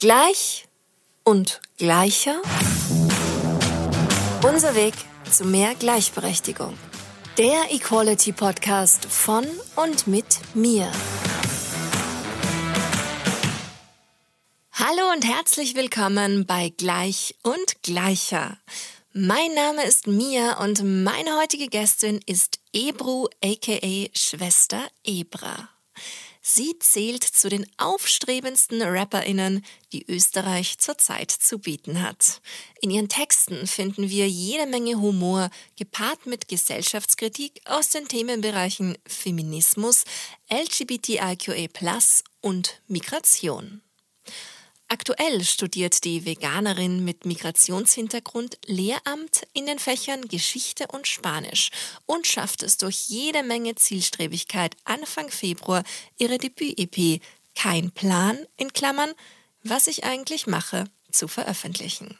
Gleich und gleicher. Unser Weg zu mehr Gleichberechtigung. Der Equality Podcast von und mit mir. Hallo und herzlich willkommen bei Gleich und Gleicher. Mein Name ist Mia und meine heutige Gästin ist Ebru aka Schwester Ebra. Sie zählt zu den aufstrebendsten RapperInnen, die Österreich zurzeit zu bieten hat. In ihren Texten finden wir jede Menge Humor, gepaart mit Gesellschaftskritik aus den Themenbereichen Feminismus, LGBTIQA und Migration. Aktuell studiert die Veganerin mit Migrationshintergrund Lehramt in den Fächern Geschichte und Spanisch und schafft es durch jede Menge Zielstrebigkeit Anfang Februar ihre Debüt-EP Kein Plan in Klammern, was ich eigentlich mache, zu veröffentlichen.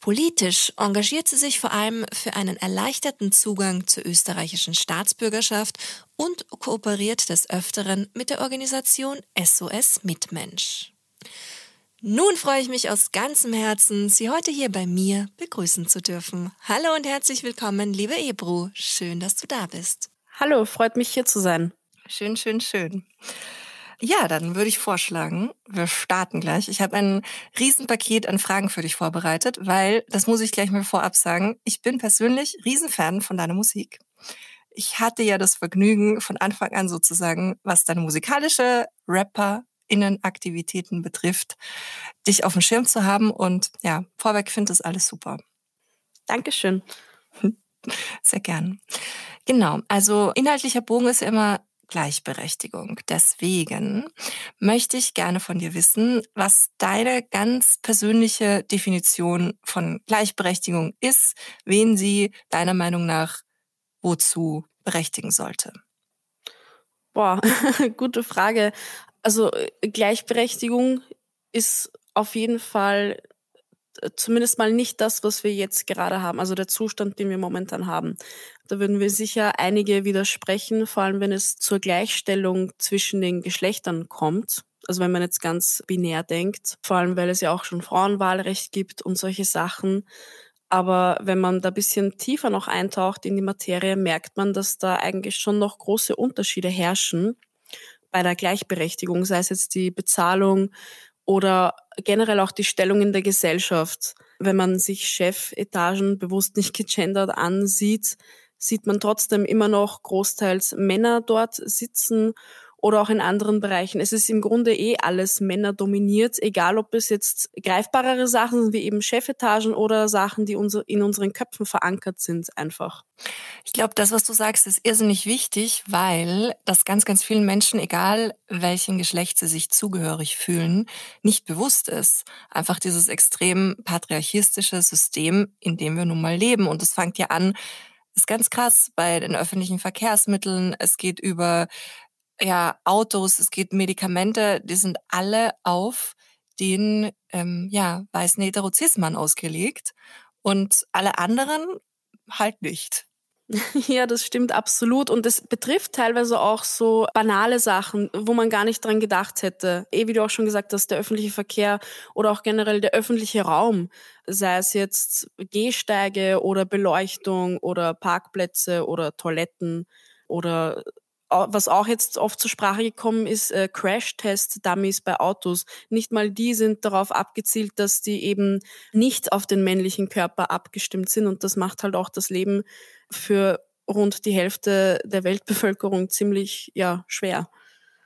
Politisch engagiert sie sich vor allem für einen erleichterten Zugang zur österreichischen Staatsbürgerschaft und kooperiert des Öfteren mit der Organisation SOS Mitmensch. Nun freue ich mich aus ganzem Herzen, Sie heute hier bei mir begrüßen zu dürfen. Hallo und herzlich willkommen, liebe Ebru. Schön, dass du da bist. Hallo, freut mich hier zu sein. Schön, schön, schön. Ja, dann würde ich vorschlagen, wir starten gleich. Ich habe ein Riesenpaket an Fragen für dich vorbereitet, weil, das muss ich gleich mal vorab sagen, ich bin persönlich Riesenfan von deiner Musik. Ich hatte ja das Vergnügen, von Anfang an sozusagen, was deine musikalische Rapper Innenaktivitäten betrifft, dich auf dem Schirm zu haben. Und ja, vorweg finde das alles super. Dankeschön. Sehr gern. Genau, also inhaltlicher Bogen ist ja immer Gleichberechtigung. Deswegen möchte ich gerne von dir wissen, was deine ganz persönliche Definition von Gleichberechtigung ist, wen sie deiner Meinung nach wozu berechtigen sollte. Boah, gute Frage. Also äh, Gleichberechtigung ist auf jeden Fall äh, zumindest mal nicht das, was wir jetzt gerade haben, also der Zustand, den wir momentan haben. Da würden wir sicher einige widersprechen, vor allem wenn es zur Gleichstellung zwischen den Geschlechtern kommt. Also wenn man jetzt ganz binär denkt, vor allem weil es ja auch schon Frauenwahlrecht gibt und solche Sachen. Aber wenn man da bisschen tiefer noch eintaucht in die Materie, merkt man, dass da eigentlich schon noch große Unterschiede herrschen bei der Gleichberechtigung, sei es jetzt die Bezahlung oder generell auch die Stellung in der Gesellschaft. Wenn man sich Chefetagen bewusst nicht gegendert ansieht, sieht man trotzdem immer noch großteils Männer dort sitzen oder auch in anderen Bereichen. Es ist im Grunde eh alles Männer dominiert, egal ob es jetzt greifbarere Sachen sind wie eben Chefetagen oder Sachen, die in unseren Köpfen verankert sind einfach. Ich glaube, das, was du sagst, ist irrsinnig wichtig, weil das ganz, ganz vielen Menschen, egal welchen Geschlecht sie sich zugehörig fühlen, nicht bewusst ist. Einfach dieses extrem patriarchistische System, in dem wir nun mal leben. Und es fängt ja an, ist ganz krass bei den öffentlichen Verkehrsmitteln. Es geht über ja, Autos, es geht Medikamente, die sind alle auf den ähm, ja, weißen Heterozismann ausgelegt und alle anderen halt nicht. Ja, das stimmt absolut. Und es betrifft teilweise auch so banale Sachen, wo man gar nicht dran gedacht hätte. Eh, wie du auch schon gesagt hast, der öffentliche Verkehr oder auch generell der öffentliche Raum, sei es jetzt Gehsteige oder Beleuchtung oder Parkplätze oder Toiletten oder was auch jetzt oft zur Sprache gekommen ist, äh, Crash-Test-Dummies bei Autos. Nicht mal die sind darauf abgezielt, dass die eben nicht auf den männlichen Körper abgestimmt sind. Und das macht halt auch das Leben für rund die Hälfte der Weltbevölkerung ziemlich ja, schwer.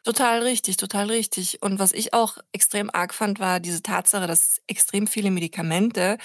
Total richtig, total richtig. Und was ich auch extrem arg fand, war diese Tatsache, dass extrem viele Medikamente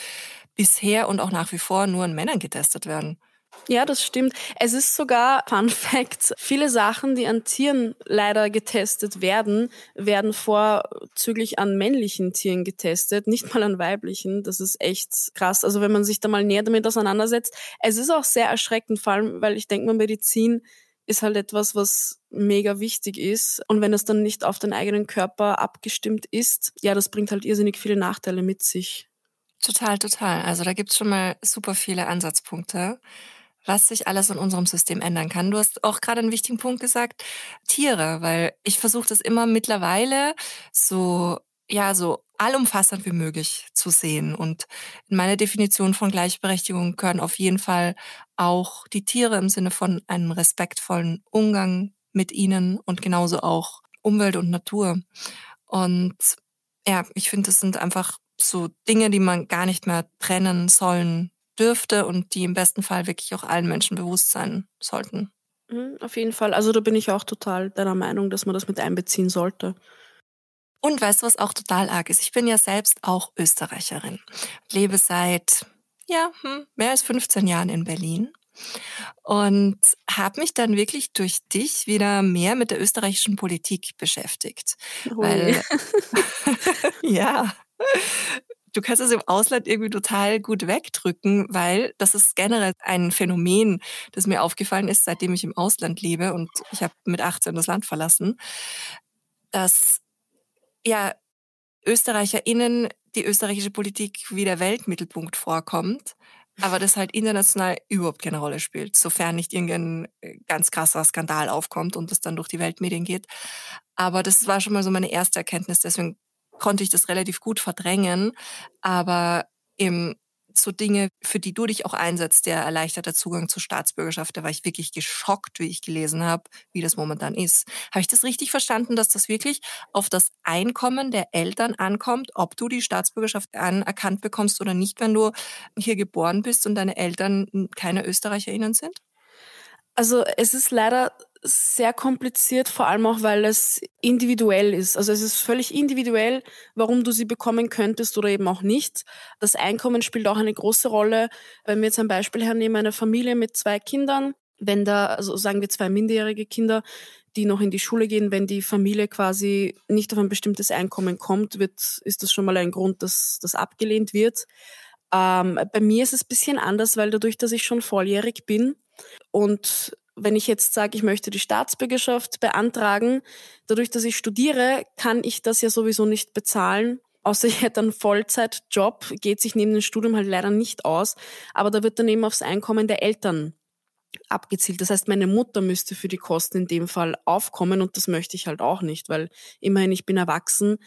bisher und auch nach wie vor nur an Männern getestet werden. Ja, das stimmt. Es ist sogar, Fun Fact, viele Sachen, die an Tieren leider getestet werden, werden vorzüglich an männlichen Tieren getestet, nicht mal an weiblichen. Das ist echt krass. Also wenn man sich da mal näher damit auseinandersetzt. Es ist auch sehr erschreckend, vor allem, weil ich denke mal, Medizin ist halt etwas, was mega wichtig ist. Und wenn es dann nicht auf den eigenen Körper abgestimmt ist, ja, das bringt halt irrsinnig viele Nachteile mit sich. Total, total. Also da gibt's schon mal super viele Ansatzpunkte was sich alles in unserem System ändern kann. Du hast auch gerade einen wichtigen Punkt gesagt, Tiere, weil ich versuche das immer mittlerweile so ja so allumfassend wie möglich zu sehen. Und in meine Definition von Gleichberechtigung gehören auf jeden Fall auch die Tiere im Sinne von einem respektvollen Umgang mit ihnen und genauso auch Umwelt und Natur. Und ja, ich finde, das sind einfach so Dinge, die man gar nicht mehr trennen sollen dürfte und die im besten Fall wirklich auch allen Menschen bewusst sein sollten. Mhm, auf jeden Fall. Also da bin ich auch total deiner Meinung, dass man das mit einbeziehen sollte. Und weißt du, was auch total arg ist? Ich bin ja selbst auch Österreicherin. Lebe seit ja, hm, mehr als 15 Jahren in Berlin und habe mich dann wirklich durch dich wieder mehr mit der österreichischen Politik beschäftigt. Weil, ja, du kannst es im Ausland irgendwie total gut wegdrücken, weil das ist generell ein Phänomen, das mir aufgefallen ist, seitdem ich im Ausland lebe und ich habe mit 18 das Land verlassen, dass ja ÖsterreicherInnen die österreichische Politik wie der Weltmittelpunkt vorkommt, aber das halt international überhaupt keine Rolle spielt, sofern nicht irgendein äh, ganz krasser Skandal aufkommt und das dann durch die Weltmedien geht. Aber das war schon mal so meine erste Erkenntnis, deswegen konnte ich das relativ gut verdrängen. Aber eben so Dinge, für die du dich auch einsetzt, der erleichterte Zugang zur Staatsbürgerschaft, da war ich wirklich geschockt, wie ich gelesen habe, wie das momentan ist. Habe ich das richtig verstanden, dass das wirklich auf das Einkommen der Eltern ankommt, ob du die Staatsbürgerschaft anerkannt bekommst oder nicht, wenn du hier geboren bist und deine Eltern keine ÖsterreicherInnen sind? Also es ist leider sehr kompliziert, vor allem auch, weil es individuell ist. Also es ist völlig individuell, warum du sie bekommen könntest oder eben auch nicht. Das Einkommen spielt auch eine große Rolle. Wenn wir jetzt ein Beispiel hernehmen, eine Familie mit zwei Kindern, wenn da, also sagen wir zwei minderjährige Kinder, die noch in die Schule gehen, wenn die Familie quasi nicht auf ein bestimmtes Einkommen kommt, wird, ist das schon mal ein Grund, dass das abgelehnt wird. Ähm, bei mir ist es ein bisschen anders, weil dadurch, dass ich schon volljährig bin und wenn ich jetzt sage, ich möchte die Staatsbürgerschaft beantragen, dadurch, dass ich studiere, kann ich das ja sowieso nicht bezahlen. Außer ich hätte einen Vollzeitjob, geht sich neben dem Studium halt leider nicht aus. Aber da wird dann eben aufs Einkommen der Eltern abgezielt. Das heißt, meine Mutter müsste für die Kosten in dem Fall aufkommen und das möchte ich halt auch nicht, weil immerhin ich bin erwachsen.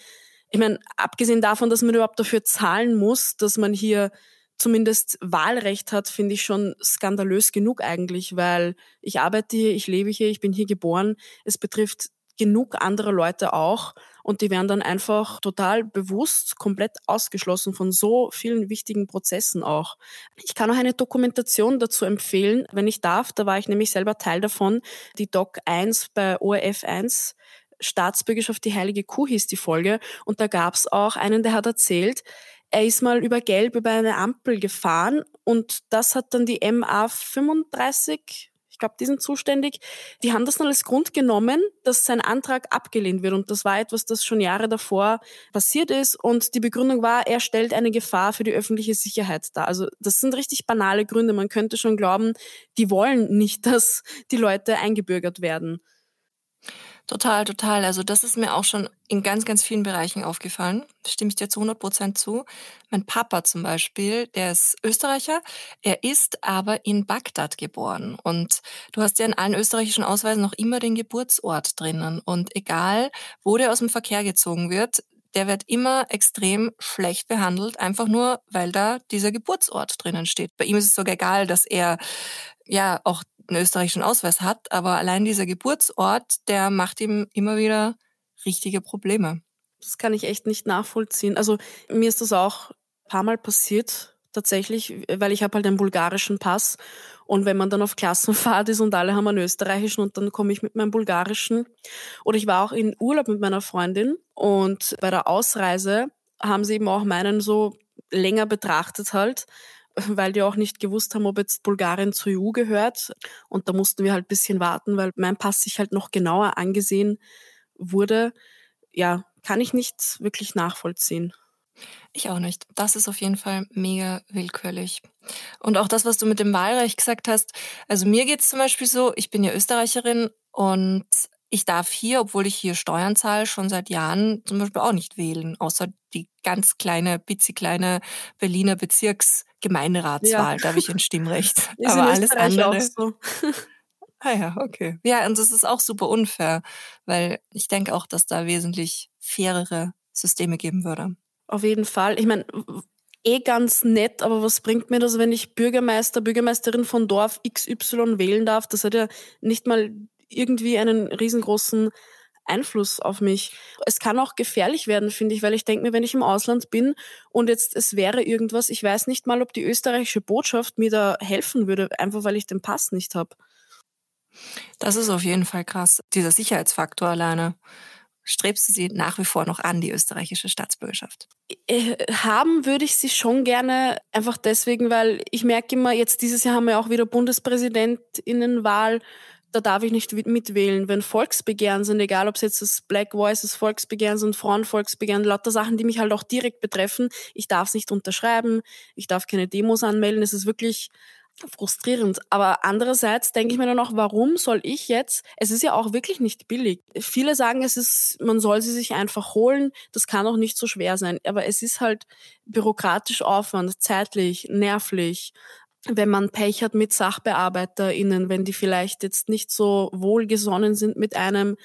Ich meine, abgesehen davon, dass man überhaupt dafür zahlen muss, dass man hier zumindest Wahlrecht hat, finde ich schon skandalös genug eigentlich, weil ich arbeite hier, ich lebe hier, ich bin hier geboren. Es betrifft genug andere Leute auch und die werden dann einfach total bewusst komplett ausgeschlossen von so vielen wichtigen Prozessen auch. Ich kann auch eine Dokumentation dazu empfehlen, wenn ich darf. Da war ich nämlich selber Teil davon. Die Doc 1 bei ORF 1 Staatsbürgerschaft die heilige Kuh hieß die Folge und da gab's auch einen, der hat erzählt, er ist mal über Gelb über eine Ampel gefahren und das hat dann die MA 35, ich glaube, die sind zuständig, die haben das dann als Grund genommen, dass sein Antrag abgelehnt wird. Und das war etwas, das schon Jahre davor passiert ist. Und die Begründung war, er stellt eine Gefahr für die öffentliche Sicherheit dar. Also das sind richtig banale Gründe. Man könnte schon glauben, die wollen nicht, dass die Leute eingebürgert werden. Total, total. Also das ist mir auch schon in ganz, ganz vielen Bereichen aufgefallen. Stimme ich dir zu 100 Prozent zu. Mein Papa zum Beispiel, der ist Österreicher. Er ist aber in Bagdad geboren. Und du hast ja in allen österreichischen Ausweisen noch immer den Geburtsort drinnen. Und egal, wo der aus dem Verkehr gezogen wird, der wird immer extrem schlecht behandelt, einfach nur, weil da dieser Geburtsort drinnen steht. Bei ihm ist es sogar egal, dass er ja auch einen österreichischen Ausweis hat, aber allein dieser Geburtsort, der macht ihm immer wieder richtige Probleme. Das kann ich echt nicht nachvollziehen. Also mir ist das auch ein paar Mal passiert, tatsächlich, weil ich habe halt einen bulgarischen Pass und wenn man dann auf Klassenfahrt ist und alle haben einen österreichischen und dann komme ich mit meinem bulgarischen. Oder ich war auch in Urlaub mit meiner Freundin und bei der Ausreise haben sie eben auch meinen so länger betrachtet halt weil die auch nicht gewusst haben, ob jetzt Bulgarien zur EU gehört. Und da mussten wir halt ein bisschen warten, weil mein Pass sich halt noch genauer angesehen wurde. Ja, kann ich nicht wirklich nachvollziehen. Ich auch nicht. Das ist auf jeden Fall mega willkürlich. Und auch das, was du mit dem Wahlrecht gesagt hast. Also mir geht es zum Beispiel so, ich bin ja Österreicherin und ich darf hier, obwohl ich hier Steuern zahle, schon seit Jahren zum Beispiel auch nicht wählen, außer die ganz kleine, kleine Berliner Bezirksgemeinderatswahl, ja. da habe ich ein Stimmrecht. Aber alles andere. Auch so. ah ja, okay. Ja, und das ist auch super unfair, weil ich denke auch, dass da wesentlich fairere Systeme geben würde. Auf jeden Fall. Ich meine, eh ganz nett, aber was bringt mir das, wenn ich Bürgermeister, Bürgermeisterin von Dorf XY wählen darf? Das hat ja nicht mal irgendwie einen riesengroßen Einfluss auf mich. Es kann auch gefährlich werden, finde ich, weil ich denke mir, wenn ich im Ausland bin und jetzt es wäre irgendwas, ich weiß nicht mal, ob die österreichische Botschaft mir da helfen würde, einfach weil ich den Pass nicht habe. Das ist auf jeden Fall krass, dieser Sicherheitsfaktor alleine strebst du sie nach wie vor noch an, die österreichische Staatsbürgerschaft? Äh, haben würde ich sie schon gerne, einfach deswegen, weil ich merke immer, jetzt dieses Jahr haben wir auch wieder Bundespräsidentinnenwahl, da darf ich nicht mitwählen. Wenn Volksbegehren sind, egal ob es jetzt das Black Voices Volksbegehren sind, Frauenvolksbegehren, lauter Sachen, die mich halt auch direkt betreffen, ich darf es nicht unterschreiben, ich darf keine Demos anmelden, es ist wirklich frustrierend. Aber andererseits denke ich mir dann auch, warum soll ich jetzt, es ist ja auch wirklich nicht billig. Viele sagen, es ist, man soll sie sich einfach holen, das kann auch nicht so schwer sein. Aber es ist halt bürokratisch Aufwand, zeitlich, nervlich. Wenn man Pech hat mit SachbearbeiterInnen, wenn die vielleicht jetzt nicht so wohlgesonnen sind mit einem,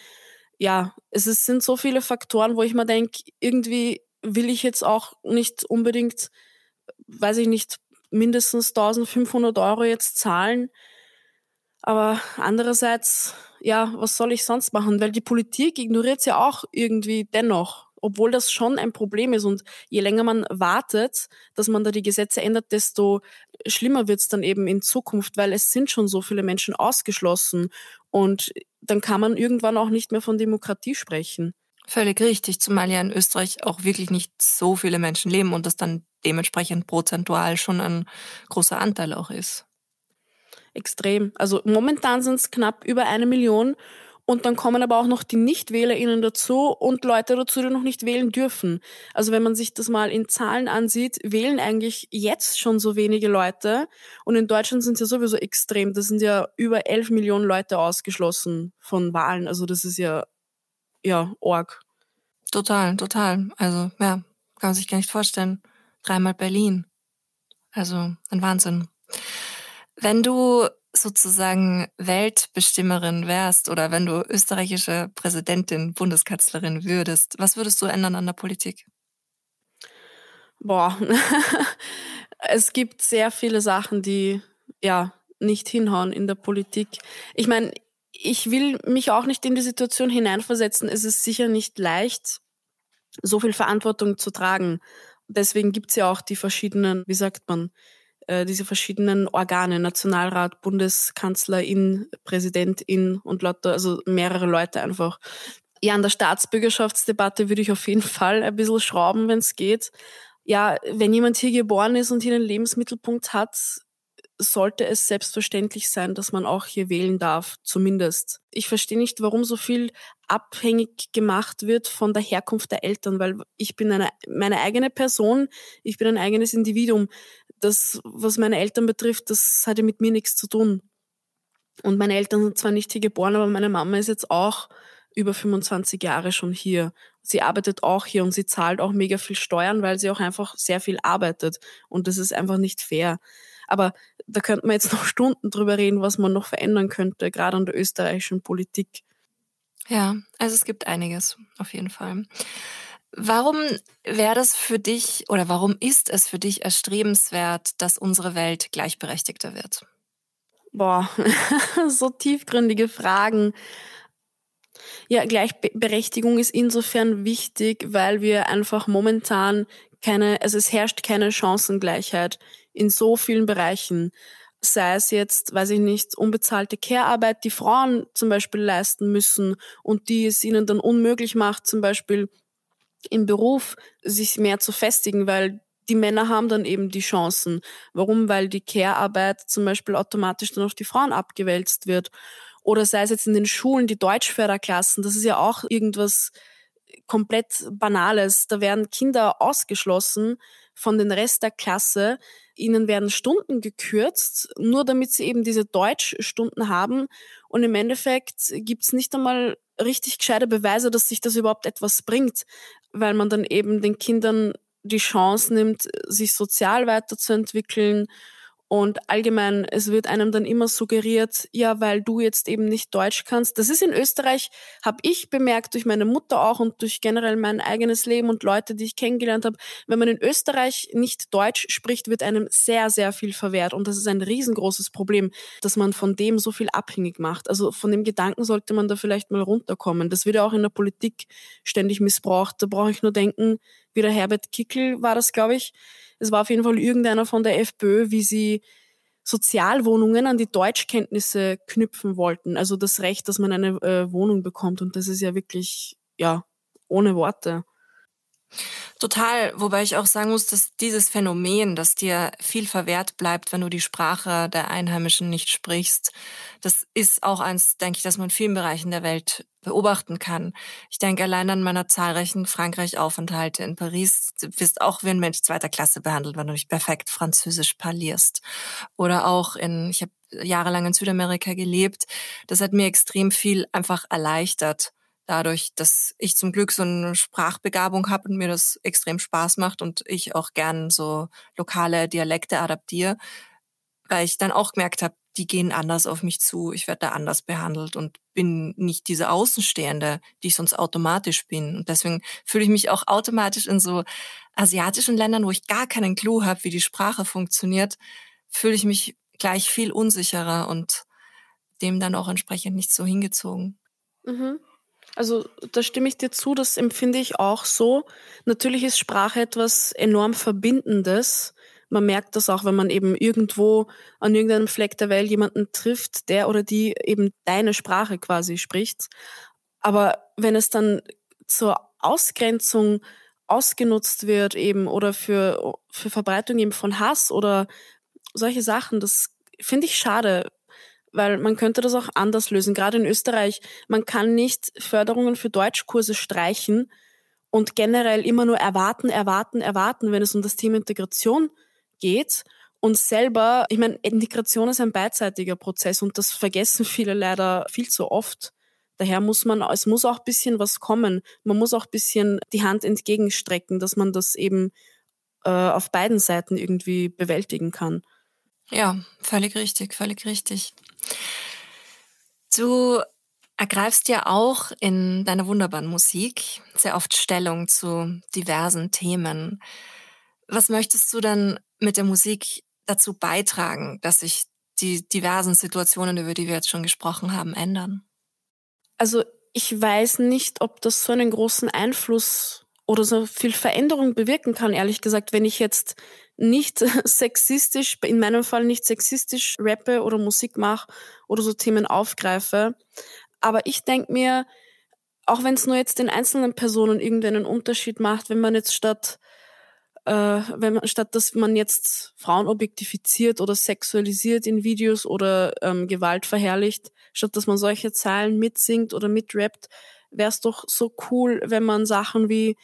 ja, es ist, sind so viele Faktoren, wo ich mir denke, irgendwie will ich jetzt auch nicht unbedingt, weiß ich nicht, mindestens 1500 Euro jetzt zahlen. Aber andererseits, ja, was soll ich sonst machen? Weil die Politik ignoriert es ja auch irgendwie dennoch, obwohl das schon ein Problem ist. Und je länger man wartet, dass man da die Gesetze ändert, desto schlimmer wird es dann eben in Zukunft, weil es sind schon so viele Menschen ausgeschlossen. Und dann kann man irgendwann auch nicht mehr von Demokratie sprechen. Völlig richtig, zumal ja in Österreich auch wirklich nicht so viele Menschen leben und das dann dementsprechend prozentual schon ein großer Anteil auch ist. Extrem. Also momentan sind es knapp über eine Million und dann kommen aber auch noch die NichtwählerInnen dazu und Leute dazu, die noch nicht wählen dürfen. Also wenn man sich das mal in Zahlen ansieht, wählen eigentlich jetzt schon so wenige Leute. Und in Deutschland sind es ja sowieso extrem. Da sind ja über elf Millionen Leute ausgeschlossen von Wahlen. Also das ist ja, ja, org. Total, total. Also, ja, kann man sich gar nicht vorstellen dreimal Berlin. Also ein Wahnsinn. Wenn du sozusagen Weltbestimmerin wärst oder wenn du österreichische Präsidentin, Bundeskanzlerin würdest, was würdest du ändern an der Politik? Boah, es gibt sehr viele Sachen, die ja nicht hinhauen in der Politik. Ich meine, ich will mich auch nicht in die Situation hineinversetzen. Es ist sicher nicht leicht, so viel Verantwortung zu tragen deswegen gibt's ja auch die verschiedenen, wie sagt man, äh, diese verschiedenen Organe, Nationalrat, Bundeskanzlerin, Präsidentin und lauter, also mehrere Leute einfach. Ja, an der Staatsbürgerschaftsdebatte würde ich auf jeden Fall ein bisschen schrauben, wenn es geht. Ja, wenn jemand hier geboren ist und hier einen Lebensmittelpunkt hat, sollte es selbstverständlich sein, dass man auch hier wählen darf, zumindest. Ich verstehe nicht, warum so viel abhängig gemacht wird von der Herkunft der Eltern, weil ich bin eine, meine eigene Person, ich bin ein eigenes Individuum. Das, was meine Eltern betrifft, das hat ja mit mir nichts zu tun. Und meine Eltern sind zwar nicht hier geboren, aber meine Mama ist jetzt auch über 25 Jahre schon hier. Sie arbeitet auch hier und sie zahlt auch mega viel Steuern, weil sie auch einfach sehr viel arbeitet. Und das ist einfach nicht fair. Aber da könnte man jetzt noch Stunden drüber reden, was man noch verändern könnte, gerade an der österreichischen Politik. Ja, also es gibt einiges, auf jeden Fall. Warum wäre das für dich oder warum ist es für dich erstrebenswert, dass unsere Welt gleichberechtigter wird? Boah, so tiefgründige Fragen. Ja, Gleichberechtigung ist insofern wichtig, weil wir einfach momentan keine, also es herrscht keine Chancengleichheit in so vielen Bereichen. Sei es jetzt, weiß ich nicht, unbezahlte Care-Arbeit, die Frauen zum Beispiel leisten müssen und die es ihnen dann unmöglich macht, zum Beispiel im Beruf sich mehr zu festigen, weil die Männer haben dann eben die Chancen. Warum? Weil die Care-Arbeit zum Beispiel automatisch dann auf die Frauen abgewälzt wird. Oder sei es jetzt in den Schulen, die Deutschförderklassen, das ist ja auch irgendwas komplett Banales. Da werden Kinder ausgeschlossen von den Rest der Klasse, Ihnen werden Stunden gekürzt, nur damit sie eben diese Deutschstunden haben. Und im Endeffekt gibt's nicht einmal richtig gescheite Beweise, dass sich das überhaupt etwas bringt, weil man dann eben den Kindern die Chance nimmt, sich sozial weiterzuentwickeln Und allgemein, es wird einem dann immer suggeriert, ja, weil du jetzt eben nicht Deutsch kannst. Das ist in Österreich, habe ich bemerkt, durch meine Mutter auch und durch generell mein eigenes Leben und Leute, die ich kennengelernt habe. Wenn man in Österreich nicht Deutsch spricht, wird einem sehr, sehr viel verwehrt. Und das ist ein riesengroßes Problem, dass man von dem so viel abhängig macht. Also von dem Gedanken sollte man da vielleicht mal runterkommen. Das wird ja auch in der Politik ständig missbraucht. Da brauche ich nur denken, wie der Herbert Kickel war das, glaube ich, es war auf jeden Fall irgendeiner von der FPÖ, wie sie Sozialwohnungen an die Deutschkenntnisse knüpfen wollten. Also das Recht, dass man eine äh, Wohnung bekommt. Und das ist ja wirklich, ja, ohne Worte. Total, wobei ich auch sagen muss, dass dieses Phänomen, dass dir viel verwehrt bleibt, wenn du die Sprache der Einheimischen nicht sprichst, das ist auch eins, denke ich, dass man in vielen Bereichen der Welt beobachten kann. Ich denke allein an meiner zahlreichen Frankreich-Aufenthalte in Paris. Du wirst auch wie ein Mensch zweiter Klasse behandelt, wenn du nicht perfekt Französisch parlierst. Oder auch in, ich habe jahrelang in Südamerika gelebt. Das hat mir extrem viel einfach erleichtert dadurch, dass ich zum Glück so eine Sprachbegabung habe und mir das extrem Spaß macht und ich auch gern so lokale Dialekte adaptiere, weil ich dann auch gemerkt habe, die gehen anders auf mich zu, ich werde da anders behandelt und bin nicht diese Außenstehende, die ich sonst automatisch bin. Und deswegen fühle ich mich auch automatisch in so asiatischen Ländern, wo ich gar keinen Clou habe, wie die Sprache funktioniert, fühle ich mich gleich viel unsicherer und dem dann auch entsprechend nicht so hingezogen. Mhm. Also da stimme ich dir zu, das empfinde ich auch so. Natürlich ist Sprache etwas enorm Verbindendes. Man merkt das auch, wenn man eben irgendwo an irgendeinem Fleck der Welt jemanden trifft, der oder die eben deine Sprache quasi spricht. Aber wenn es dann zur Ausgrenzung ausgenutzt wird eben oder für, für Verbreitung eben von Hass oder solche Sachen, das finde ich schade, weil man könnte das auch anders lösen. Gerade in Österreich, man kann nicht Förderungen für Deutschkurse streichen und generell immer nur erwarten, erwarten, erwarten, wenn es um das Thema Integration geht. Und selber, ich meine, Integration ist ein beidseitiger Prozess und das vergessen viele leider viel zu oft. Daher muss man, es muss auch ein bisschen was kommen. Man muss auch ein bisschen die Hand entgegenstrecken, dass man das eben äh, auf beiden Seiten irgendwie bewältigen kann. Ja, völlig richtig, völlig richtig. Du ergreifst ja auch in deiner wunderbaren Musik sehr oft Stellung zu diversen Themen. Was möchtest du denn mit der Musik dazu beitragen, dass sich die diversen Situationen, über die wir jetzt schon gesprochen haben, ändern? Also ich weiß nicht, ob das so einen großen Einfluss oder so viel Veränderung bewirken kann, ehrlich gesagt, wenn ich jetzt nicht sexistisch, in meinem Fall nicht sexistisch rappe oder Musik mache oder so Themen aufgreife. Aber ich denke mir, auch wenn es nur jetzt den einzelnen Personen irgendeinen Unterschied macht, wenn man jetzt statt äh, wenn man statt dass man jetzt Frauen objektifiziert oder sexualisiert in Videos oder ähm, Gewalt verherrlicht, statt dass man solche Zeilen mitsingt oder mitrappt, wäre es doch so cool, wenn man Sachen wie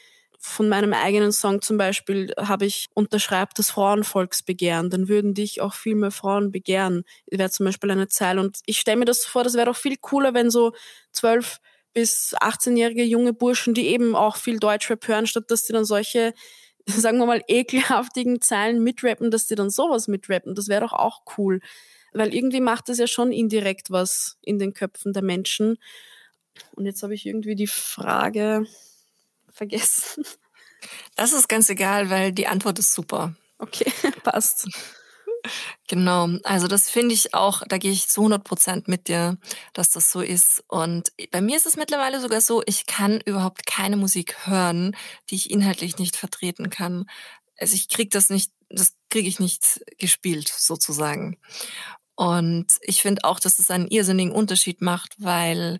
von meinem eigenen Song zum Beispiel habe ich unterschreibt das Frauenvolksbegehren, dann würden dich auch viel mehr Frauen begehren. Wäre zum Beispiel eine Zeile. Und ich stelle mir das vor, das wäre doch viel cooler, wenn so zwölf bis 18-jährige junge Burschen, die eben auch viel Deutschrap hören, statt dass sie dann solche, sagen wir mal, ekelhaftigen Zeilen mitrappen, dass sie dann sowas mitrappen. Das wäre doch auch cool. Weil irgendwie macht es ja schon indirekt was in den Köpfen der Menschen. Und jetzt habe ich irgendwie die Frage, vergessen? Das ist ganz egal, weil die Antwort ist super. Okay, passt. Genau, also das finde ich auch, da gehe ich zu 100 Prozent mit dir, dass das so ist. Und bei mir ist es mittlerweile sogar so, ich kann überhaupt keine Musik hören, die ich inhaltlich nicht vertreten kann. Also ich kriege das nicht, das kriege ich nicht gespielt sozusagen. Und ich finde auch, dass es einen irrsinnigen Unterschied macht, weil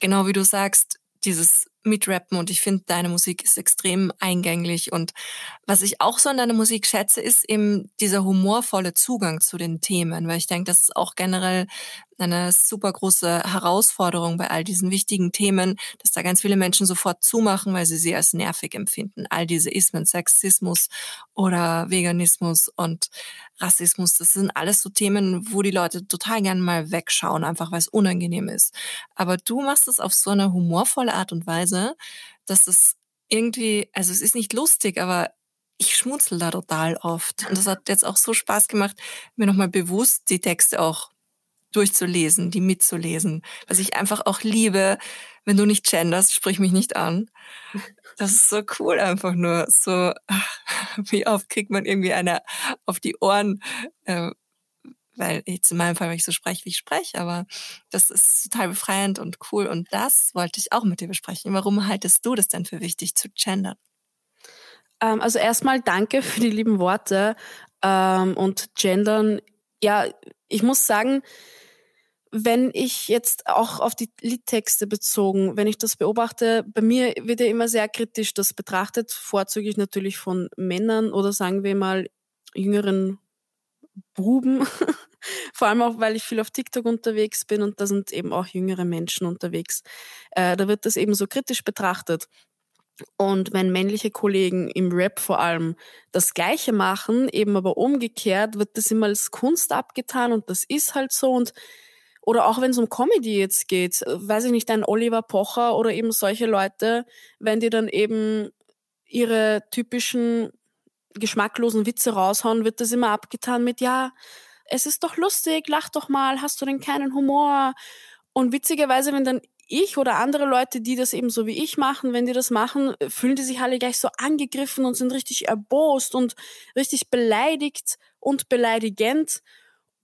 genau wie du sagst, dieses mitrappen und ich finde, deine Musik ist extrem eingänglich. Und was ich auch so an deiner Musik schätze, ist eben dieser humorvolle Zugang zu den Themen, weil ich denke, das ist auch generell eine super große Herausforderung bei all diesen wichtigen Themen, dass da ganz viele Menschen sofort zumachen, weil sie sie als nervig empfinden. All diese Ismen, Sexismus oder Veganismus und Rassismus, das sind alles so Themen, wo die Leute total gerne mal wegschauen, einfach weil es unangenehm ist. Aber du machst es auf so eine humorvolle Art und Weise, dass es irgendwie, also es ist nicht lustig, aber ich schmunzel da total oft. Und das hat jetzt auch so Spaß gemacht, mir nochmal bewusst die Texte auch durchzulesen, die mitzulesen. Was ich einfach auch liebe, wenn du nicht genderst, sprich mich nicht an. Das ist so cool, einfach nur so, wie oft kriegt man irgendwie eine auf die Ohren, äh, weil jetzt in meinem Fall, weil ich so spreche, wie ich spreche, aber das ist total befreiend und cool und das wollte ich auch mit dir besprechen. Warum haltest du das denn für wichtig zu gendern? Ähm, also erstmal danke für die lieben Worte ähm, und gendern. Ja, ich muss sagen, wenn ich jetzt auch auf die Liedtexte bezogen, wenn ich das beobachte, bei mir wird ja immer sehr kritisch das betrachtet, vorzüglich natürlich von Männern oder sagen wir mal jüngeren Buben. Vor allem auch, weil ich viel auf TikTok unterwegs bin und da sind eben auch jüngere Menschen unterwegs. Äh, da wird das eben so kritisch betrachtet. Und wenn männliche Kollegen im Rap vor allem das Gleiche machen, eben aber umgekehrt, wird das immer als Kunst abgetan und das ist halt so. Und oder auch wenn es um Comedy jetzt geht, weiß ich nicht, ein Oliver Pocher oder eben solche Leute, wenn die dann eben ihre typischen geschmacklosen Witze raushauen, wird das immer abgetan mit, ja, es ist doch lustig, lach doch mal, hast du denn keinen Humor? Und witzigerweise, wenn dann ich oder andere Leute, die das eben so wie ich machen, wenn die das machen, fühlen die sich alle gleich so angegriffen und sind richtig erbost und richtig beleidigt und beleidigend.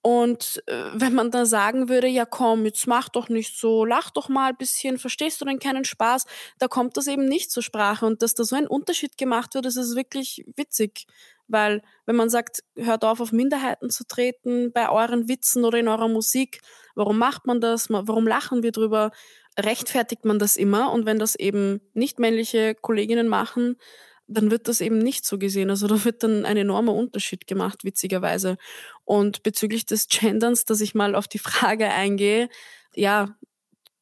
Und äh, wenn man da sagen würde, ja komm, jetzt mach doch nicht so, lach doch mal ein bisschen, verstehst du denn keinen Spaß, da kommt das eben nicht zur Sprache. Und dass da so ein Unterschied gemacht wird, das ist wirklich witzig. Weil wenn man sagt, hört auf, auf Minderheiten zu treten bei euren Witzen oder in eurer Musik, warum macht man das, warum lachen wir drüber, rechtfertigt man das immer. Und wenn das eben nicht männliche Kolleginnen machen, dann wird das eben nicht so gesehen. Also da wird dann ein enormer Unterschied gemacht, witzigerweise. Und bezüglich des Genderns, dass ich mal auf die Frage eingehe, ja,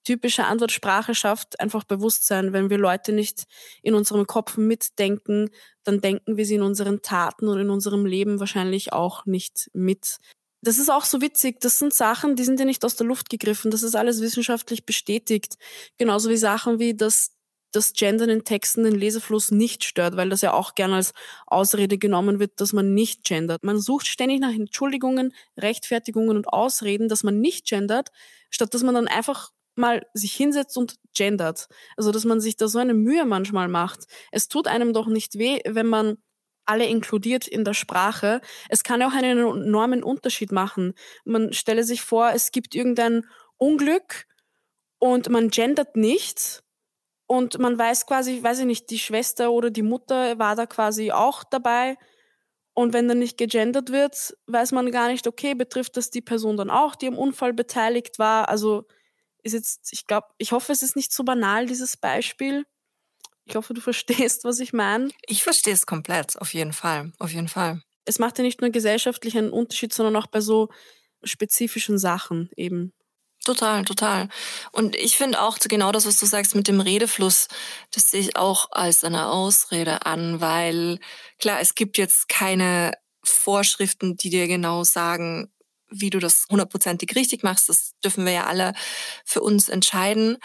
typische Antwort Sprache schafft einfach Bewusstsein. Wenn wir Leute nicht in unserem Kopf mitdenken, dann denken wir sie in unseren Taten und in unserem Leben wahrscheinlich auch nicht mit. Das ist auch so witzig. Das sind Sachen, die sind ja nicht aus der Luft gegriffen. Das ist alles wissenschaftlich bestätigt. Genauso wie Sachen wie, dass das Gendern in Texten den Lesefluss nicht stört, weil das ja auch gerne als Ausrede genommen wird, dass man nicht gendert. Man sucht ständig nach Entschuldigungen, Rechtfertigungen und Ausreden, dass man nicht gendert, statt dass man dann einfach mal sich hinsetzt und gendert. Also, dass man sich da so eine Mühe manchmal macht. Es tut einem doch nicht weh, wenn man alle inkludiert in der Sprache. Es kann auch einen enormen Unterschied machen. Man stelle sich vor, es gibt irgendein Unglück und man gendert nicht und man weiß quasi, weiß ich nicht, die Schwester oder die Mutter war da quasi auch dabei. Und wenn dann nicht gegendert wird, weiß man gar nicht, okay, betrifft das die Person dann auch, die im Unfall beteiligt war? Also ist jetzt, ich glaube, ich hoffe, es ist nicht so banal, dieses Beispiel. Ich hoffe, du verstehst, was ich meine. Ich verstehe es komplett, auf jeden Fall, auf jeden Fall. Es macht ja nicht nur gesellschaftlich einen Unterschied, sondern auch bei so spezifischen Sachen eben. Total, total. Und ich finde auch genau das, was du sagst mit dem Redefluss, das sehe ich auch als eine Ausrede an, weil klar, es gibt jetzt keine Vorschriften, die dir genau sagen, wie du das hundertprozentig richtig machst. Das dürfen wir ja alle für uns entscheiden.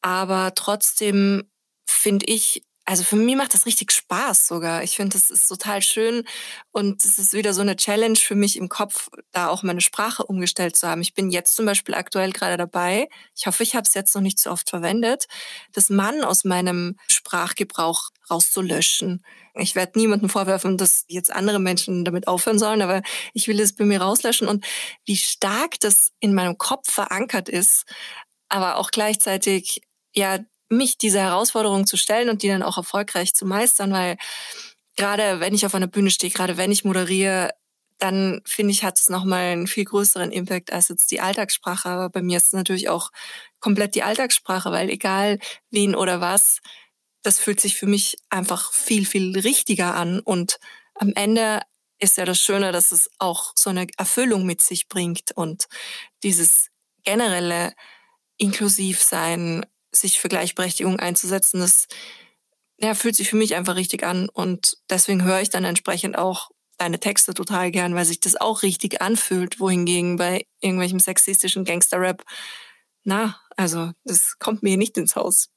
Aber trotzdem finde ich, also für mich macht das richtig Spaß sogar. Ich finde, das ist total schön und es ist wieder so eine Challenge für mich im Kopf, da auch meine Sprache umgestellt zu haben. Ich bin jetzt zum Beispiel aktuell gerade dabei, ich hoffe, ich habe es jetzt noch nicht so oft verwendet, das Mann aus meinem Sprachgebrauch rauszulöschen. Ich werde niemandem vorwerfen, dass jetzt andere Menschen damit aufhören sollen, aber ich will es bei mir rauslöschen und wie stark das in meinem Kopf verankert ist, aber auch gleichzeitig ja mich dieser Herausforderung zu stellen und die dann auch erfolgreich zu meistern, weil gerade wenn ich auf einer Bühne stehe, gerade wenn ich moderiere, dann finde ich, hat es nochmal einen viel größeren Impact als jetzt die Alltagssprache. Aber bei mir ist es natürlich auch komplett die Alltagssprache, weil egal wen oder was, das fühlt sich für mich einfach viel, viel richtiger an. Und am Ende ist ja das Schöne, dass es auch so eine Erfüllung mit sich bringt und dieses generelle Inklusivsein sich für Gleichberechtigung einzusetzen, das ja, fühlt sich für mich einfach richtig an. Und deswegen höre ich dann entsprechend auch deine Texte total gern, weil sich das auch richtig anfühlt, wohingegen bei irgendwelchem sexistischen Gangster-Rap, na, also das kommt mir nicht ins Haus.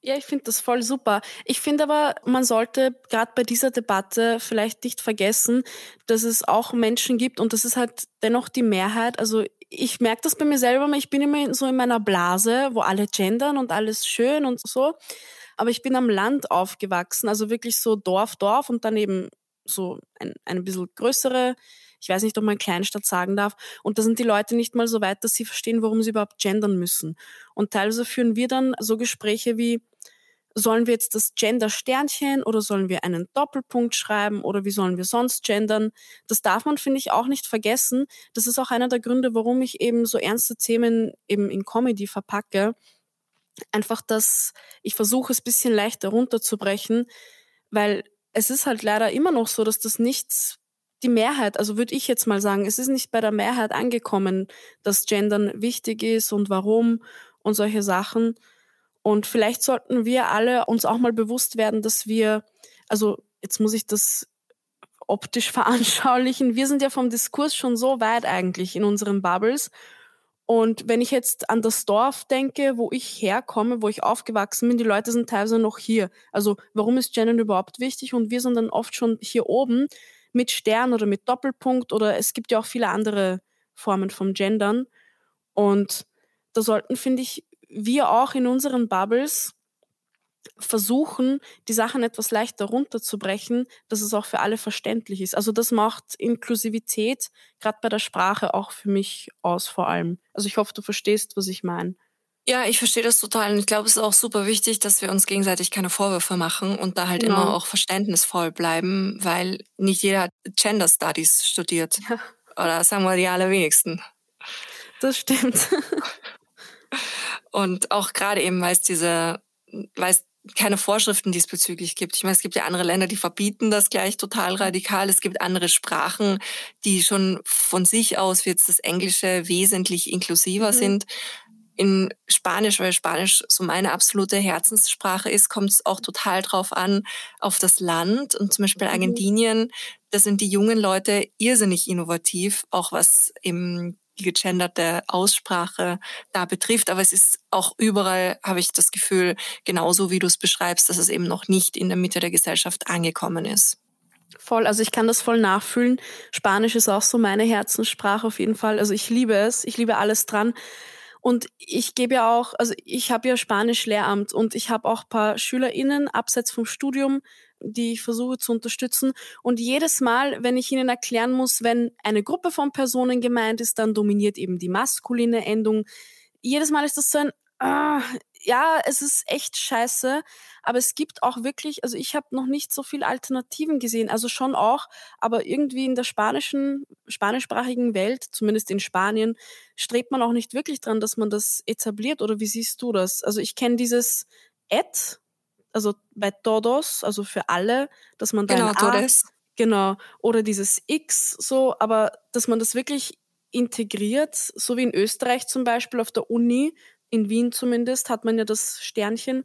Ja, ich finde das voll super. Ich finde aber, man sollte gerade bei dieser Debatte vielleicht nicht vergessen, dass es auch Menschen gibt und das ist halt dennoch die Mehrheit. Also ich merke das bei mir selber, ich bin immer so in meiner Blase, wo alle gendern und alles schön und so. Aber ich bin am Land aufgewachsen, also wirklich so Dorf, Dorf und dann eben so ein, ein bisschen größere ich weiß nicht, ob man Kleinstadt sagen darf. Und da sind die Leute nicht mal so weit, dass sie verstehen, warum sie überhaupt gendern müssen. Und teilweise führen wir dann so Gespräche wie, sollen wir jetzt das Gender-Sternchen oder sollen wir einen Doppelpunkt schreiben oder wie sollen wir sonst gendern? Das darf man, finde ich, auch nicht vergessen. Das ist auch einer der Gründe, warum ich eben so ernste Themen eben in Comedy verpacke. Einfach, dass ich versuche, es bisschen leichter runterzubrechen, weil es ist halt leider immer noch so, dass das nichts die Mehrheit, also würde ich jetzt mal sagen, es ist nicht bei der Mehrheit angekommen, dass Gendern wichtig ist und warum und solche Sachen. Und vielleicht sollten wir alle uns auch mal bewusst werden, dass wir, also jetzt muss ich das optisch veranschaulichen, wir sind ja vom Diskurs schon so weit eigentlich in unseren Bubbles. Und wenn ich jetzt an das Dorf denke, wo ich herkomme, wo ich aufgewachsen bin, die Leute sind teilweise noch hier. Also warum ist Gendern überhaupt wichtig? Und wir sind dann oft schon hier oben mit Stern oder mit Doppelpunkt oder es gibt ja auch viele andere Formen vom Gendern. Und da sollten, finde ich, wir auch in unseren Bubbles versuchen, die Sachen etwas leichter runterzubrechen, dass es auch für alle verständlich ist. Also das macht Inklusivität gerade bei der Sprache auch für mich aus vor allem. Also ich hoffe, du verstehst, was ich meine. Ja, ich verstehe das total. Und ich glaube, es ist auch super wichtig, dass wir uns gegenseitig keine Vorwürfe machen und da halt genau. immer auch verständnisvoll bleiben, weil nicht jeder hat Gender Studies studiert. Ja. Oder sagen wir die allerwenigsten. Das stimmt. und auch gerade eben, weil es diese, weil es keine Vorschriften diesbezüglich gibt. Ich meine, es gibt ja andere Länder, die verbieten das gleich total radikal. Es gibt andere Sprachen, die schon von sich aus, wie jetzt das Englische, wesentlich inklusiver mhm. sind in Spanisch, weil Spanisch so meine absolute Herzenssprache ist, kommt es auch total drauf an, auf das Land. Und zum Beispiel mhm. Argentinien, da sind die jungen Leute irrsinnig innovativ, auch was eben die gegenderte Aussprache da betrifft. Aber es ist auch überall, habe ich das Gefühl, genauso wie du es beschreibst, dass es eben noch nicht in der Mitte der Gesellschaft angekommen ist. Voll, also ich kann das voll nachfühlen. Spanisch ist auch so meine Herzenssprache auf jeden Fall. Also ich liebe es, ich liebe alles dran. Und ich gebe ja auch, also ich habe ja Spanisch-Lehramt und ich habe auch paar SchülerInnen abseits vom Studium, die ich versuche zu unterstützen. Und jedes Mal, wenn ich ihnen erklären muss, wenn eine Gruppe von Personen gemeint ist, dann dominiert eben die maskuline Endung. Jedes Mal ist das so ein, ah, ja, es ist echt scheiße, aber es gibt auch wirklich, also ich habe noch nicht so viel Alternativen gesehen, also schon auch, aber irgendwie in der spanischen, spanischsprachigen Welt, zumindest in Spanien, strebt man auch nicht wirklich dran, dass man das etabliert oder wie siehst du das? Also ich kenne dieses et, also bei todos, also für alle, dass man dann genau, todes. genau, oder dieses x so, aber dass man das wirklich integriert, so wie in Österreich zum Beispiel auf der Uni, in Wien zumindest hat man ja das Sternchen.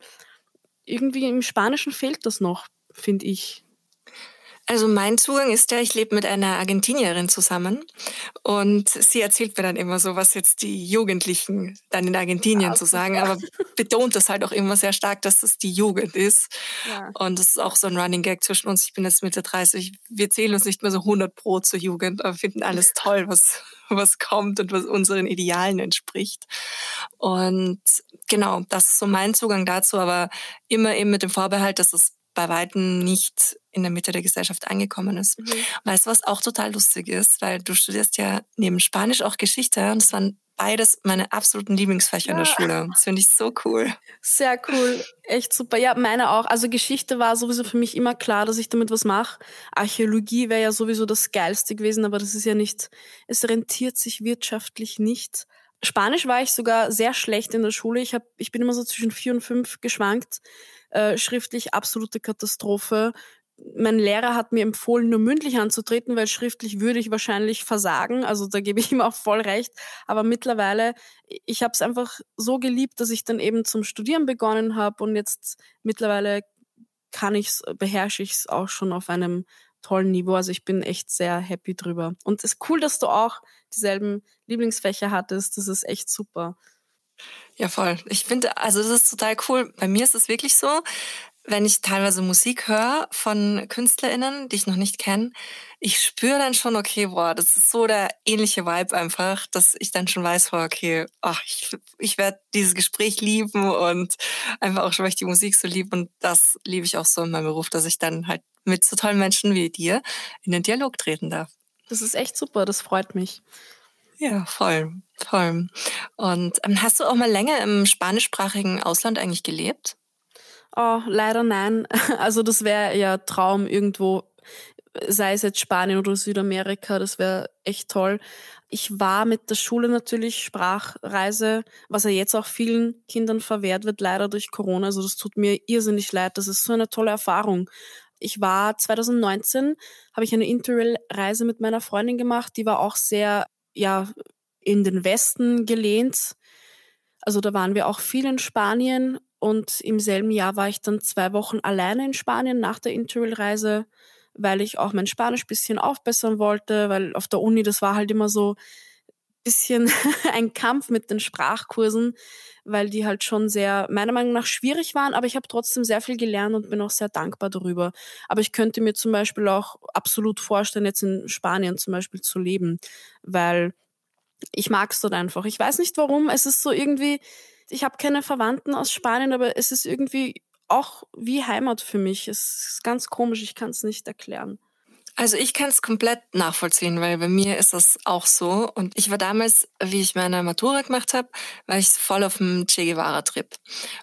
Irgendwie im Spanischen fehlt das noch, finde ich. Also mein Zugang ist der, ich lebe mit einer Argentinierin zusammen und sie erzählt mir dann immer so, was jetzt die Jugendlichen dann in Argentinien ah, zu sagen, aber betont das halt auch immer sehr stark, dass das die Jugend ist. Ja. Und das ist auch so ein Running Gag zwischen uns. Ich bin jetzt Mitte 30. Wir zählen uns nicht mehr so 100 pro zur Jugend, aber finden alles toll, was, was kommt und was unseren Idealen entspricht. Und genau, das ist so mein Zugang dazu, aber immer eben mit dem Vorbehalt, dass es bei Weitem nicht in der Mitte der Gesellschaft angekommen ist. Mhm. Weißt du, was auch total lustig ist, weil du studierst ja neben Spanisch auch Geschichte und das waren beides meine absoluten Lieblingsfächer ja. in der Schule. Das finde ich so cool. Sehr cool. Echt super. Ja, meine auch. Also Geschichte war sowieso für mich immer klar, dass ich damit was mache. Archäologie wäre ja sowieso das Geilste gewesen, aber das ist ja nicht, es rentiert sich wirtschaftlich nicht. Spanisch war ich sogar sehr schlecht in der Schule. Ich, hab, ich bin immer so zwischen vier und fünf geschwankt. Äh, schriftlich absolute Katastrophe. Mein Lehrer hat mir empfohlen, nur mündlich anzutreten, weil schriftlich würde ich wahrscheinlich versagen. Also da gebe ich ihm auch voll recht. Aber mittlerweile, ich habe es einfach so geliebt, dass ich dann eben zum Studieren begonnen habe und jetzt mittlerweile kann ich's, beherrsche ich es auch schon auf einem tollen Niveau. Also ich bin echt sehr happy drüber. Und es ist cool, dass du auch dieselben Lieblingsfächer hattest. Das ist echt super. Ja, voll. Ich finde, also das ist total cool. Bei mir ist es wirklich so, wenn ich teilweise Musik höre von KünstlerInnen, die ich noch nicht kenne, ich spüre dann schon, okay, boah, das ist so der ähnliche Vibe einfach, dass ich dann schon weiß, boah, okay, ach, ich, ich werde dieses Gespräch lieben und einfach auch schon, weil ich die Musik so liebe und das liebe ich auch so in meinem Beruf, dass ich dann halt mit so tollen Menschen wie dir in den Dialog treten darf. Das ist echt super, das freut mich. Ja, voll, voll. Und ähm, hast du auch mal länger im spanischsprachigen Ausland eigentlich gelebt? Oh, leider nein. Also das wäre ja Traum irgendwo, sei es jetzt Spanien oder Südamerika, das wäre echt toll. Ich war mit der Schule natürlich Sprachreise, was ja jetzt auch vielen Kindern verwehrt wird, leider durch Corona. Also das tut mir irrsinnig leid. Das ist so eine tolle Erfahrung. Ich war 2019, habe ich eine Interrail-Reise mit meiner Freundin gemacht. Die war auch sehr, ja, in den Westen gelehnt. Also da waren wir auch viel in Spanien und im selben Jahr war ich dann zwei Wochen alleine in Spanien nach der Interrail-Reise, weil ich auch mein Spanisch bisschen aufbessern wollte, weil auf der Uni, das war halt immer so bisschen ein Kampf mit den Sprachkursen, weil die halt schon sehr, meiner Meinung nach, schwierig waren, aber ich habe trotzdem sehr viel gelernt und bin auch sehr dankbar darüber. Aber ich könnte mir zum Beispiel auch absolut vorstellen, jetzt in Spanien zum Beispiel zu leben, weil ich mag es dort einfach. Ich weiß nicht warum, es ist so irgendwie, ich habe keine Verwandten aus Spanien, aber es ist irgendwie auch wie Heimat für mich. Es ist ganz komisch, ich kann es nicht erklären. Also ich kann es komplett nachvollziehen, weil bei mir ist das auch so. Und ich war damals, wie ich meine Matura gemacht habe, war ich voll auf dem Che Guevara-Trip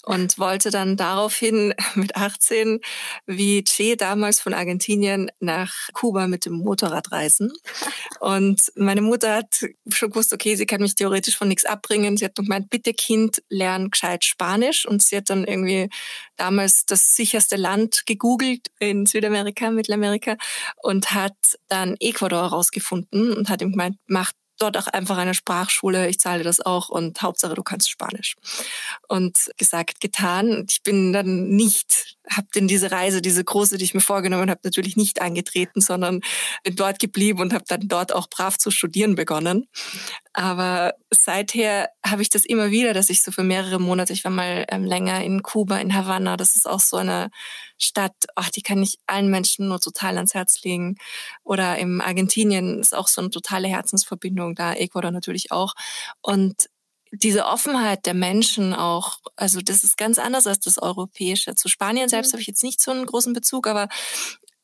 und wollte dann daraufhin mit 18 wie Che damals von Argentinien nach Kuba mit dem Motorrad reisen. Und meine Mutter hat schon gewusst, okay, sie kann mich theoretisch von nichts abbringen. Sie hat gemeint, bitte Kind, lern gescheit Spanisch. Und sie hat dann irgendwie damals das sicherste Land gegoogelt in Südamerika, Mittelamerika und hat dann Ecuador herausgefunden und hat ihm gemeint, mach dort auch einfach eine Sprachschule, ich zahle das auch und Hauptsache du kannst Spanisch. Und gesagt, getan. Ich bin dann nicht, habe denn diese Reise, diese große, die ich mir vorgenommen habe, natürlich nicht angetreten, sondern bin dort geblieben und habe dann dort auch brav zu studieren begonnen. Aber seither habe ich das immer wieder, dass ich so für mehrere Monate, ich war mal ähm, länger in Kuba, in Havanna, das ist auch so eine Stadt, ach, die kann ich allen Menschen nur total ans Herz legen. Oder im Argentinien ist auch so eine totale Herzensverbindung da, Ecuador natürlich auch. Und diese Offenheit der Menschen auch, also das ist ganz anders als das Europäische. Zu Spanien selbst mhm. habe ich jetzt nicht so einen großen Bezug, aber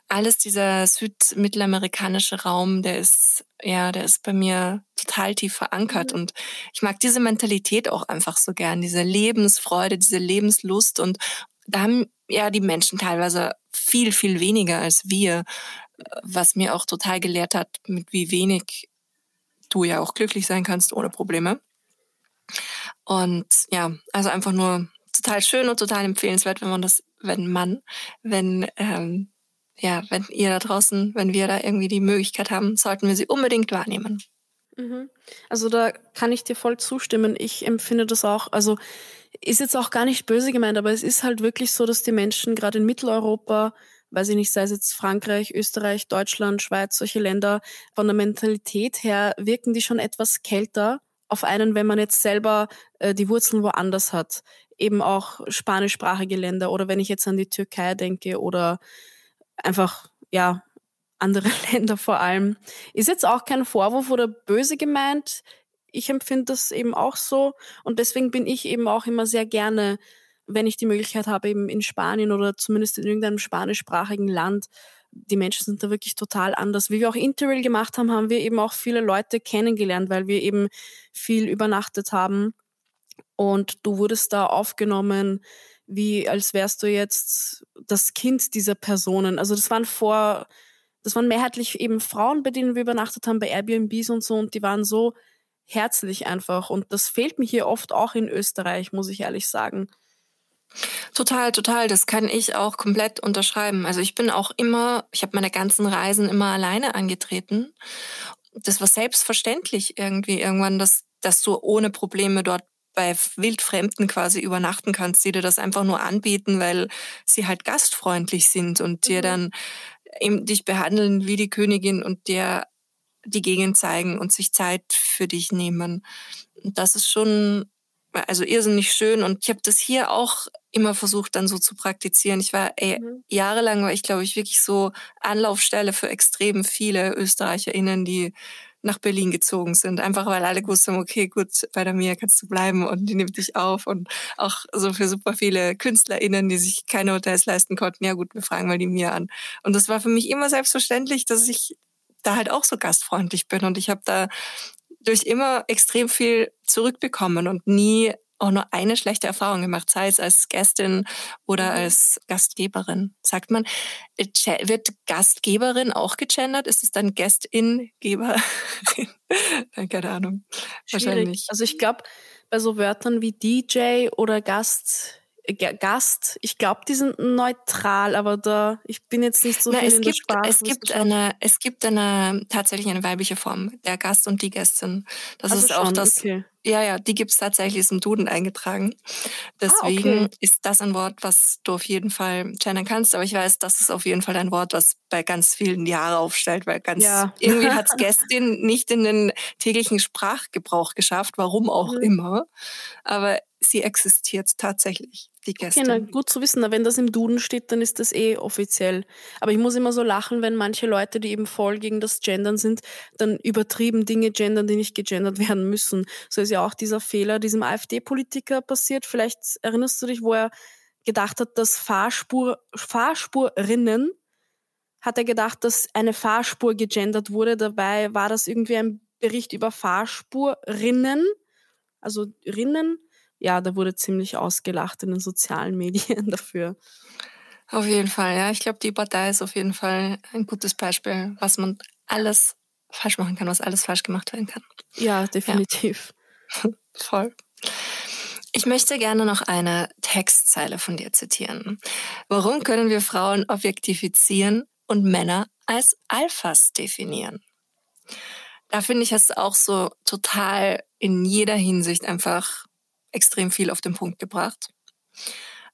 alles dieser südmittelamerikanische Raum, der ist, ja, der ist bei mir total tief verankert. Mhm. Und ich mag diese Mentalität auch einfach so gern, diese Lebensfreude, diese Lebenslust. Und da haben ja die Menschen teilweise viel, viel weniger als wir, was mir auch total gelehrt hat, mit wie wenig du ja auch glücklich sein kannst ohne Probleme. Und ja, also einfach nur total schön und total empfehlenswert, wenn man das, wenn man, wenn ähm, ja, wenn ihr da draußen, wenn wir da irgendwie die Möglichkeit haben, sollten wir sie unbedingt wahrnehmen. Mhm. Also da kann ich dir voll zustimmen. Ich empfinde das auch, also ist jetzt auch gar nicht böse gemeint, aber es ist halt wirklich so, dass die Menschen gerade in Mitteleuropa, weiß ich nicht, sei es jetzt Frankreich, Österreich, Deutschland, Schweiz, solche Länder, von der Mentalität her wirken die schon etwas kälter auf einen, wenn man jetzt selber äh, die Wurzeln woanders hat. Eben auch spanischsprachige Länder oder wenn ich jetzt an die Türkei denke oder einfach, ja, andere Länder vor allem. Ist jetzt auch kein Vorwurf oder böse gemeint. Ich empfinde das eben auch so und deswegen bin ich eben auch immer sehr gerne, wenn ich die Möglichkeit habe, eben in Spanien oder zumindest in irgendeinem spanischsprachigen Land. Die Menschen sind da wirklich total anders. Wie wir auch Interrail gemacht haben, haben wir eben auch viele Leute kennengelernt, weil wir eben viel übernachtet haben. Und du wurdest da aufgenommen, wie als wärst du jetzt das Kind dieser Personen. Also das waren vor, das waren mehrheitlich eben Frauen, bei denen wir übernachtet haben, bei Airbnbs und so, und die waren so herzlich einfach. Und das fehlt mir hier oft auch in Österreich, muss ich ehrlich sagen. Total, total. Das kann ich auch komplett unterschreiben. Also ich bin auch immer, ich habe meine ganzen Reisen immer alleine angetreten. Das war selbstverständlich irgendwie irgendwann, dass, dass du ohne Probleme dort bei Wildfremden quasi übernachten kannst, die dir das einfach nur anbieten, weil sie halt gastfreundlich sind und mhm. dir dann eben dich behandeln wie die Königin und dir die Gegend zeigen und sich Zeit für dich nehmen. Das ist schon also irrsinnig schön. Und ich habe das hier auch immer versucht, dann so zu praktizieren. Ich war ey, mhm. jahrelang, war ich glaube ich wirklich so Anlaufstelle für extrem viele ÖsterreicherInnen, die nach Berlin gezogen sind. Einfach weil alle gewusst haben, okay, gut, bei der Mia kannst du bleiben und die nimmt dich auf. Und auch so für super viele KünstlerInnen, die sich keine Hotels leisten konnten, ja gut, wir fragen mal die Mia an. Und das war für mich immer selbstverständlich, dass ich da halt auch so gastfreundlich bin. Und ich habe da durch immer extrem viel zurückbekommen und nie auch nur eine schlechte Erfahrung gemacht, sei es als Gästin oder mhm. als Gastgeberin. Sagt man, äh, wird Gastgeberin auch gegendert? Ist es dann Gästin-Geberin? Keine Ahnung. Schwierig. Wahrscheinlich. Also ich glaube, bei so Wörtern wie DJ oder Gast Gast. Ich glaube, die sind neutral, aber da ich bin jetzt nicht so Na, viel es in gibt, der Sprache. Es gibt eine, es gibt eine tatsächlich eine weibliche Form, der Gast und die Gästin. Das also ist auch das. Okay. Ja, ja, die gibt's tatsächlich ist im Duden eingetragen. Deswegen ah, okay. ist das ein Wort, was du auf jeden Fall gendern kannst. Aber ich weiß, das ist auf jeden Fall ein Wort, was bei ganz vielen die Haare aufstellt, weil ganz ja. irgendwie hat's Gästin nicht in den täglichen Sprachgebrauch geschafft, warum auch mhm. immer. Aber sie existiert tatsächlich, die Gäste. Okay, gut zu wissen. Wenn das im Duden steht, dann ist das eh offiziell. Aber ich muss immer so lachen, wenn manche Leute, die eben voll gegen das Gendern sind, dann übertrieben Dinge gendern, die nicht gegendert werden müssen. So ist ja auch dieser Fehler diesem AfD-Politiker passiert. Vielleicht erinnerst du dich, wo er gedacht hat, dass Fahrspur, Fahrspurinnen hat er gedacht, dass eine Fahrspur gegendert wurde. Dabei war das irgendwie ein Bericht über Fahrspurinnen, also Rinnen ja, da wurde ziemlich ausgelacht in den sozialen Medien dafür. Auf jeden Fall, ja. Ich glaube, die Partei ist auf jeden Fall ein gutes Beispiel, was man alles falsch machen kann, was alles falsch gemacht werden kann. Ja, definitiv. Ja. Voll. Ich möchte gerne noch eine Textzeile von dir zitieren. Warum können wir Frauen objektifizieren und Männer als Alphas definieren? Da finde ich es auch so total in jeder Hinsicht einfach extrem viel auf den Punkt gebracht.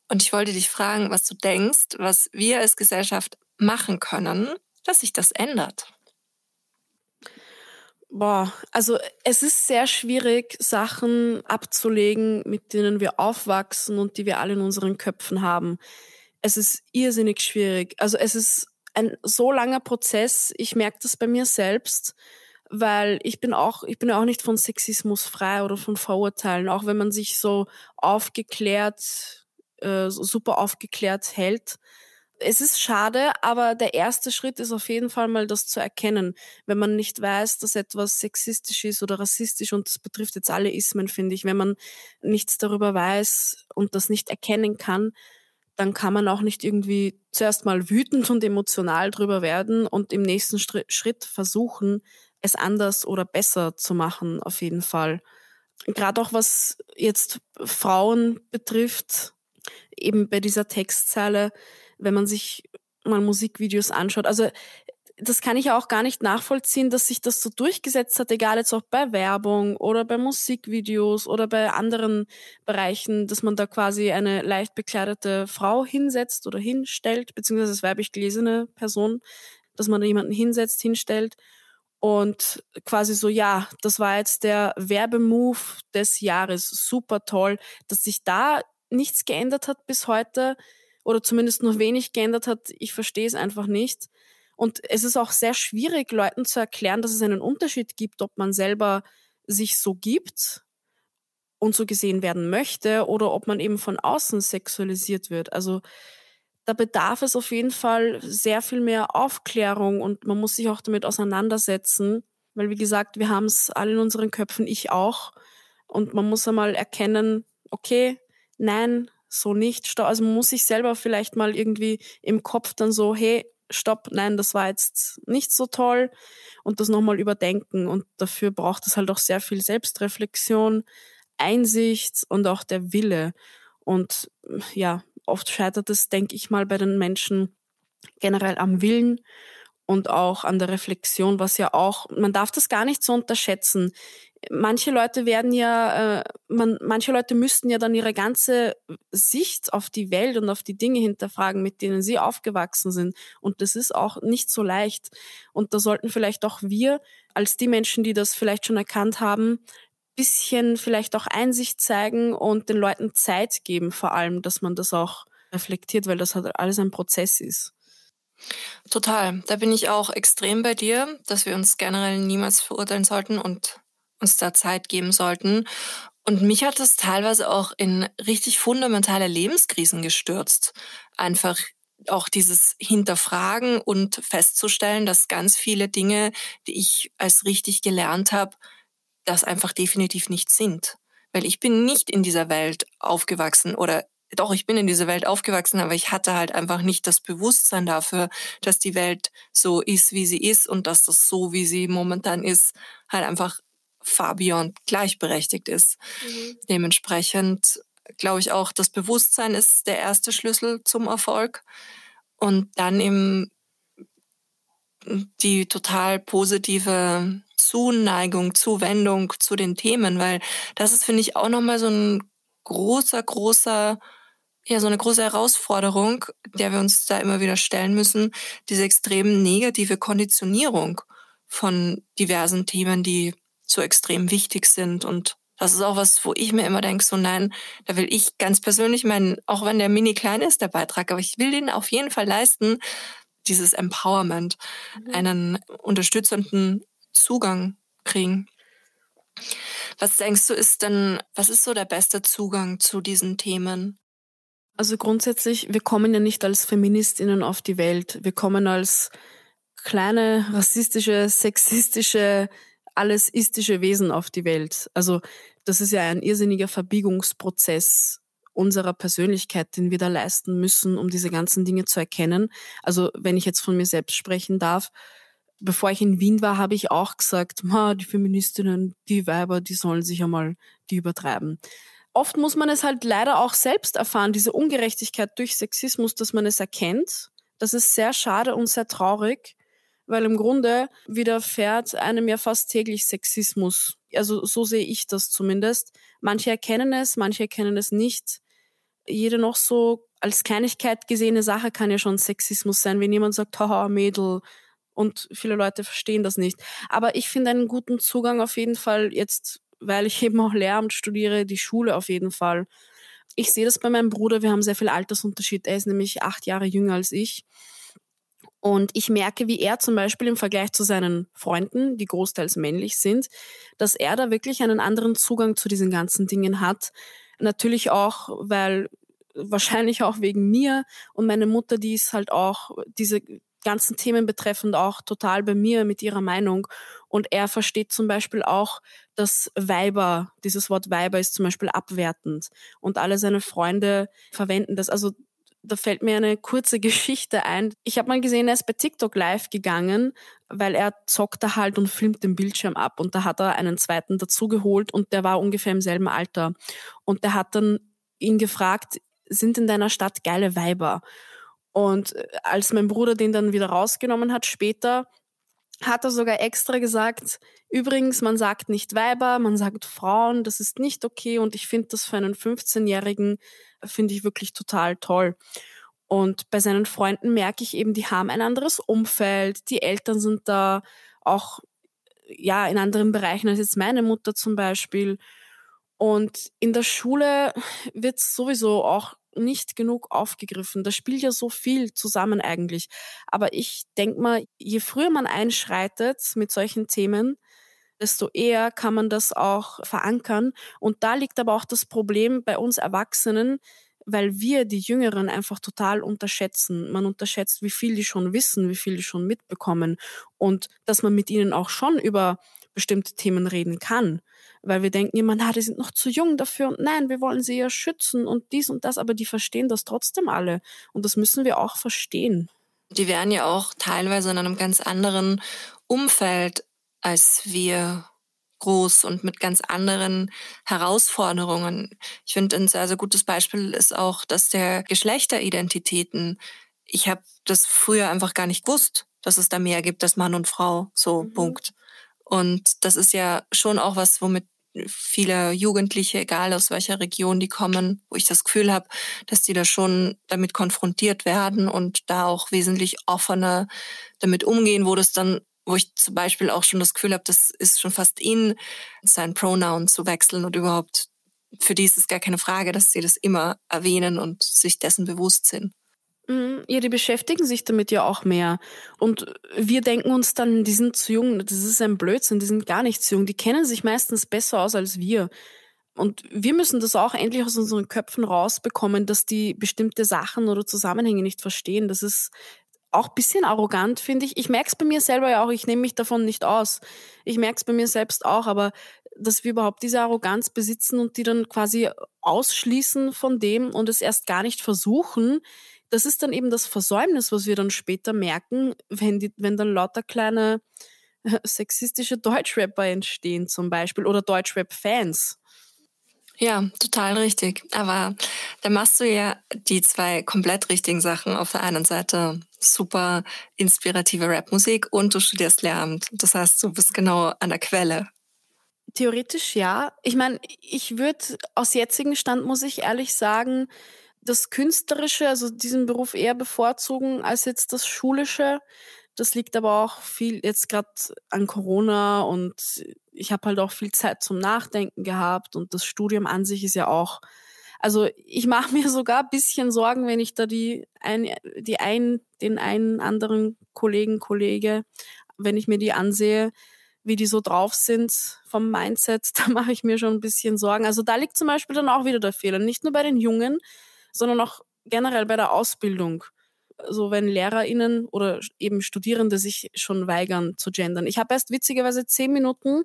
Und ich wollte dich fragen, was du denkst, was wir als Gesellschaft machen können, dass sich das ändert. Boah, also es ist sehr schwierig, Sachen abzulegen, mit denen wir aufwachsen und die wir alle in unseren Köpfen haben. Es ist irrsinnig schwierig. Also es ist ein so langer Prozess. Ich merke das bei mir selbst weil ich bin auch, ich bin auch nicht von Sexismus frei oder von Vorurteilen, auch wenn man sich so aufgeklärt, äh, super aufgeklärt hält. Es ist schade, aber der erste Schritt ist auf jeden Fall mal das zu erkennen. Wenn man nicht weiß, dass etwas sexistisch ist oder rassistisch und das betrifft jetzt alle Ismen, finde ich. Wenn man nichts darüber weiß und das nicht erkennen kann, dann kann man auch nicht irgendwie zuerst mal wütend und emotional drüber werden und im nächsten Schritt versuchen, es anders oder besser zu machen, auf jeden Fall. Gerade auch was jetzt Frauen betrifft, eben bei dieser Textzeile, wenn man sich mal Musikvideos anschaut. Also das kann ich auch gar nicht nachvollziehen, dass sich das so durchgesetzt hat, egal jetzt auch bei Werbung oder bei Musikvideos oder bei anderen Bereichen, dass man da quasi eine leicht bekleidete Frau hinsetzt oder hinstellt, beziehungsweise als weiblich gelesene Person, dass man da jemanden hinsetzt, hinstellt und quasi so, ja, das war jetzt der Werbemove des Jahres. Super toll, dass sich da nichts geändert hat bis heute oder zumindest nur wenig geändert hat. Ich verstehe es einfach nicht. Und es ist auch sehr schwierig, Leuten zu erklären, dass es einen Unterschied gibt, ob man selber sich so gibt und so gesehen werden möchte oder ob man eben von außen sexualisiert wird. Also da bedarf es auf jeden Fall sehr viel mehr Aufklärung und man muss sich auch damit auseinandersetzen, weil wie gesagt, wir haben es alle in unseren Köpfen, ich auch. Und man muss einmal erkennen, okay, nein, so nicht. Also man muss sich selber vielleicht mal irgendwie im Kopf dann so, hey, stopp, nein, das war jetzt nicht so toll und das nochmal überdenken. Und dafür braucht es halt auch sehr viel Selbstreflexion, Einsicht und auch der Wille. Und ja, oft scheitert es, denke ich mal, bei den Menschen generell am Willen und auch an der Reflexion, was ja auch, man darf das gar nicht so unterschätzen. Manche Leute werden ja, äh, man, manche Leute müssten ja dann ihre ganze Sicht auf die Welt und auf die Dinge hinterfragen, mit denen sie aufgewachsen sind. Und das ist auch nicht so leicht. Und da sollten vielleicht auch wir, als die Menschen, die das vielleicht schon erkannt haben, bisschen vielleicht auch Einsicht zeigen und den Leuten Zeit geben, vor allem, dass man das auch reflektiert, weil das halt alles ein Prozess ist. Total. Da bin ich auch extrem bei dir, dass wir uns generell niemals verurteilen sollten und uns da Zeit geben sollten. Und mich hat das teilweise auch in richtig fundamentale Lebenskrisen gestürzt. Einfach auch dieses Hinterfragen und festzustellen, dass ganz viele Dinge, die ich als richtig gelernt habe, das einfach definitiv nicht sind. Weil ich bin nicht in dieser Welt aufgewachsen oder doch, ich bin in dieser Welt aufgewachsen, aber ich hatte halt einfach nicht das Bewusstsein dafür, dass die Welt so ist, wie sie ist und dass das so, wie sie momentan ist, halt einfach far beyond gleichberechtigt ist. Mhm. Dementsprechend glaube ich auch, das Bewusstsein ist der erste Schlüssel zum Erfolg und dann eben die total positive Zuneigung, Zuwendung zu den Themen, weil das ist, finde ich, auch nochmal so ein großer, großer, ja, so eine große Herausforderung, der wir uns da immer wieder stellen müssen, diese extrem negative Konditionierung von diversen Themen, die so extrem wichtig sind. Und das ist auch was, wo ich mir immer denke, so nein, da will ich ganz persönlich meinen, auch wenn der mini klein ist, der Beitrag, aber ich will den auf jeden Fall leisten, dieses Empowerment, mhm. einen unterstützenden Zugang kriegen. Was denkst du, ist denn, was ist so der beste Zugang zu diesen Themen? Also grundsätzlich, wir kommen ja nicht als Feministinnen auf die Welt. Wir kommen als kleine, rassistische, sexistische, alles istische Wesen auf die Welt. Also das ist ja ein irrsinniger Verbiegungsprozess unserer Persönlichkeit, den wir da leisten müssen, um diese ganzen Dinge zu erkennen. Also wenn ich jetzt von mir selbst sprechen darf, bevor ich in Wien war, habe ich auch gesagt, Ma, die Feministinnen, die Weiber, die sollen sich einmal die übertreiben. Oft muss man es halt leider auch selbst erfahren, diese Ungerechtigkeit durch Sexismus, dass man es erkennt. Das ist sehr schade und sehr traurig, weil im Grunde widerfährt einem ja fast täglich Sexismus. Also so sehe ich das zumindest. Manche erkennen es, manche erkennen es nicht. Jede noch so als Kleinigkeit gesehene Sache kann ja schon Sexismus sein, wenn jemand sagt, haha, Mädel, und viele Leute verstehen das nicht. Aber ich finde einen guten Zugang auf jeden Fall jetzt, weil ich eben auch Lehramt studiere, die Schule auf jeden Fall. Ich sehe das bei meinem Bruder, wir haben sehr viel Altersunterschied. Er ist nämlich acht Jahre jünger als ich. Und ich merke, wie er zum Beispiel im Vergleich zu seinen Freunden, die großteils männlich sind, dass er da wirklich einen anderen Zugang zu diesen ganzen Dingen hat. Natürlich auch, weil wahrscheinlich auch wegen mir und meine Mutter, die ist halt auch diese ganzen Themen betreffend auch total bei mir mit ihrer Meinung. Und er versteht zum Beispiel auch, dass Weiber, dieses Wort Weiber ist zum Beispiel abwertend. Und alle seine Freunde verwenden das. Also da fällt mir eine kurze Geschichte ein. Ich habe mal gesehen, er ist bei TikTok live gegangen, weil er zockt da halt und filmt den Bildschirm ab. Und da hat er einen zweiten dazugeholt und der war ungefähr im selben Alter. Und der hat dann ihn gefragt, sind in deiner Stadt geile Weiber? Und äh, als mein Bruder den dann wieder rausgenommen hat später, hat er sogar extra gesagt, übrigens, man sagt nicht Weiber, man sagt Frauen, das ist nicht okay und ich finde das für einen 15-Jährigen, finde ich wirklich total toll. Und bei seinen Freunden merke ich eben, die haben ein anderes Umfeld, die Eltern sind da auch ja in anderen Bereichen als jetzt meine Mutter zum Beispiel. Und in der Schule wird sowieso auch nicht genug aufgegriffen. Da spielt ja so viel zusammen eigentlich. Aber ich denke mal, je früher man einschreitet mit solchen Themen, desto eher kann man das auch verankern. Und da liegt aber auch das Problem bei uns Erwachsenen, weil wir die Jüngeren einfach total unterschätzen. Man unterschätzt, wie viel die schon wissen, wie viel die schon mitbekommen und dass man mit ihnen auch schon über bestimmte Themen reden kann weil wir denken immer, na, die sind noch zu jung dafür und nein, wir wollen sie ja schützen und dies und das, aber die verstehen das trotzdem alle und das müssen wir auch verstehen. Die werden ja auch teilweise in einem ganz anderen Umfeld als wir groß und mit ganz anderen Herausforderungen. Ich finde, ein sehr, sehr gutes Beispiel ist auch, dass der Geschlechteridentitäten, ich habe das früher einfach gar nicht gewusst, dass es da mehr gibt als Mann und Frau, so mhm. Punkt. Und das ist ja schon auch was, womit viele Jugendliche, egal aus welcher Region die kommen, wo ich das Gefühl habe, dass die da schon damit konfrontiert werden und da auch wesentlich offener damit umgehen, wo das dann wo ich zum Beispiel auch schon das Gefühl habe, das ist schon fast in, sein Pronoun zu wechseln und überhaupt für die ist es gar keine Frage, dass sie das immer erwähnen und sich dessen bewusst sind. Mhm. Ja, die beschäftigen sich damit ja auch mehr. Und wir denken uns dann, die sind zu jung, das ist ein Blödsinn, die sind gar nicht zu jung. Die kennen sich meistens besser aus als wir. Und wir müssen das auch endlich aus unseren Köpfen rausbekommen, dass die bestimmte Sachen oder Zusammenhänge nicht verstehen. Das ist auch ein bisschen arrogant, finde ich. Ich merke es bei mir selber ja auch, ich nehme mich davon nicht aus. Ich merke es bei mir selbst auch, aber dass wir überhaupt diese Arroganz besitzen und die dann quasi ausschließen von dem und es erst gar nicht versuchen, das ist dann eben das Versäumnis, was wir dann später merken, wenn, die, wenn dann lauter kleine äh, sexistische Deutschrapper entstehen zum Beispiel oder Deutschrap-Fans. Ja, total richtig. Aber da machst du ja die zwei komplett richtigen Sachen. Auf der einen Seite super inspirative Rapmusik und du studierst Lehramt. Das heißt, du bist genau an der Quelle. Theoretisch ja. Ich meine, ich würde aus jetzigem Stand, muss ich ehrlich sagen, das Künstlerische, also diesen Beruf eher bevorzugen als jetzt das Schulische. Das liegt aber auch viel jetzt gerade an Corona und ich habe halt auch viel Zeit zum Nachdenken gehabt und das Studium an sich ist ja auch, also ich mache mir sogar ein bisschen Sorgen, wenn ich da die ein, die ein, den einen anderen Kollegen, Kollege, wenn ich mir die ansehe, wie die so drauf sind vom Mindset, da mache ich mir schon ein bisschen Sorgen. Also da liegt zum Beispiel dann auch wieder der Fehler. Nicht nur bei den Jungen, sondern auch generell bei der Ausbildung. So also wenn LehrerInnen oder eben Studierende sich schon weigern zu gendern. Ich habe erst witzigerweise zehn Minuten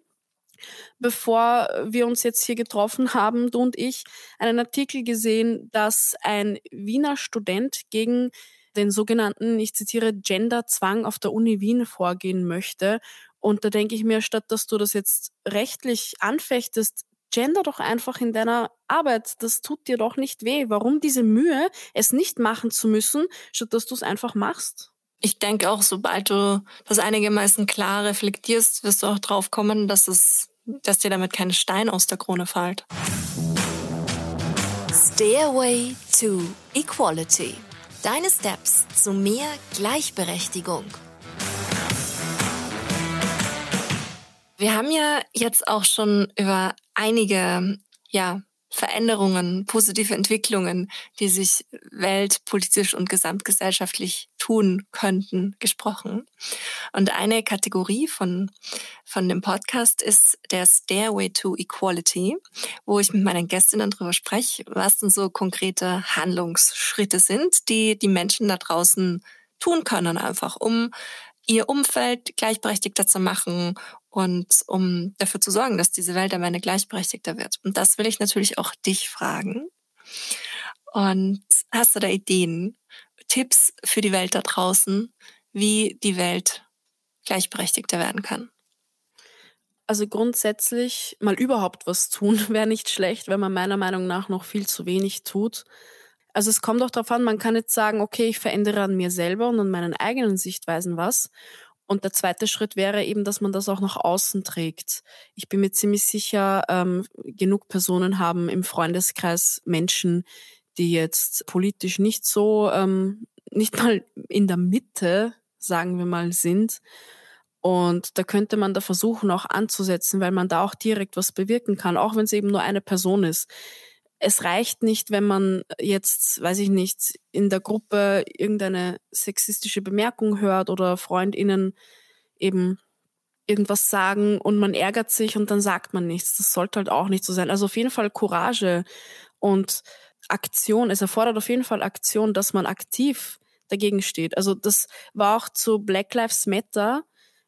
bevor wir uns jetzt hier getroffen haben, du und ich, einen Artikel gesehen, dass ein Wiener Student gegen den sogenannten, ich zitiere, Genderzwang auf der Uni Wien vorgehen möchte. Und da denke ich mir, statt dass du das jetzt rechtlich anfechtest, gender doch einfach in deiner Arbeit. Das tut dir doch nicht weh. Warum diese Mühe, es nicht machen zu müssen, statt dass du es einfach machst? Ich denke auch, sobald du das einigermaßen klar reflektierst, wirst du auch drauf kommen, dass es, dass dir damit kein Stein aus der Krone fällt. Stairway to Equality. Deine Steps zu mehr Gleichberechtigung. Wir haben ja jetzt auch schon über einige, ja, Veränderungen, positive Entwicklungen, die sich weltpolitisch und gesamtgesellschaftlich tun könnten, gesprochen. Und eine Kategorie von, von dem Podcast ist der Stairway to Equality, wo ich mit meinen Gästinnen darüber spreche, was denn so konkrete Handlungsschritte sind, die die Menschen da draußen tun können, einfach um ihr Umfeld gleichberechtigter zu machen und um dafür zu sorgen, dass diese Welt am Ende gleichberechtigter wird. Und das will ich natürlich auch dich fragen. Und hast du da Ideen, Tipps für die Welt da draußen, wie die Welt gleichberechtigter werden kann? Also grundsätzlich mal überhaupt was tun wäre nicht schlecht, wenn man meiner Meinung nach noch viel zu wenig tut. Also es kommt auch darauf an, man kann jetzt sagen, okay, ich verändere an mir selber und an meinen eigenen Sichtweisen was. Und der zweite Schritt wäre eben, dass man das auch nach außen trägt. Ich bin mir ziemlich sicher, ähm, genug Personen haben im Freundeskreis Menschen, die jetzt politisch nicht so, ähm, nicht mal in der Mitte, sagen wir mal, sind. Und da könnte man da versuchen, auch anzusetzen, weil man da auch direkt was bewirken kann, auch wenn es eben nur eine Person ist es reicht nicht, wenn man jetzt, weiß ich nicht, in der Gruppe irgendeine sexistische Bemerkung hört oder Freundinnen eben irgendwas sagen und man ärgert sich und dann sagt man nichts. Das sollte halt auch nicht so sein. Also auf jeden Fall Courage und Aktion. Es erfordert auf jeden Fall Aktion, dass man aktiv dagegen steht. Also das war auch zu Black Lives Matter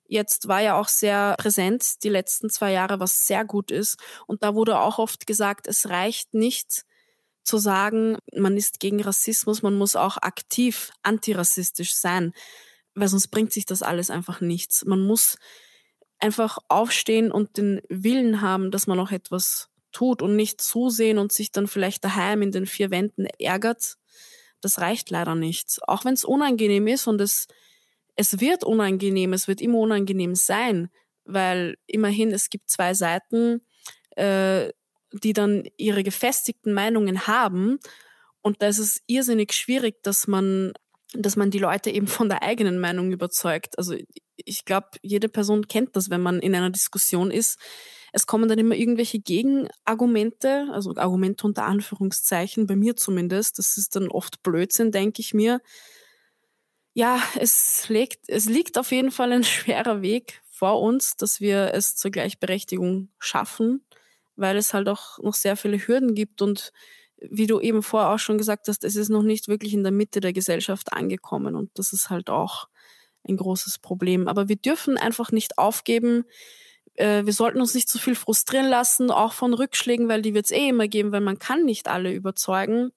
jetzt war ja auch sehr präsent die letzten zwei Jahre, was sehr gut ist. Und da wurde auch oft gesagt, es reicht nicht zu sagen, man ist gegen Rassismus, man muss auch aktiv antirassistisch sein, weil sonst bringt sich das alles einfach nichts. Man muss einfach aufstehen und den Willen haben, dass man noch etwas tut und nicht zusehen und sich dann vielleicht daheim in den vier Wänden ärgert. Das reicht leider nicht. Auch wenn es unangenehm ist und es es wird unangenehm, es wird immer unangenehm sein, weil immerhin es gibt zwei Seiten, äh, die dann ihre gefestigten Meinungen haben und da ist es irrsinnig schwierig, dass man dass man die Leute eben von der eigenen Meinung überzeugt. Also ich glaube, jede Person kennt das, wenn man in einer Diskussion ist. Es kommen dann immer irgendwelche Gegenargumente, also Argumente unter Anführungszeichen, bei mir zumindest. Das ist dann oft Blödsinn, denke ich mir. Ja, es liegt, es liegt auf jeden Fall ein schwerer Weg vor uns, dass wir es zur Gleichberechtigung schaffen, weil es halt auch noch sehr viele Hürden gibt und wie du eben vorher auch schon gesagt hast, es ist noch nicht wirklich in der Mitte der Gesellschaft angekommen und das ist halt auch ein großes Problem. Aber wir dürfen einfach nicht aufgeben. Äh, wir sollten uns nicht zu viel frustrieren lassen, auch von Rückschlägen, weil die wird es eh immer geben, weil man kann nicht alle überzeugen.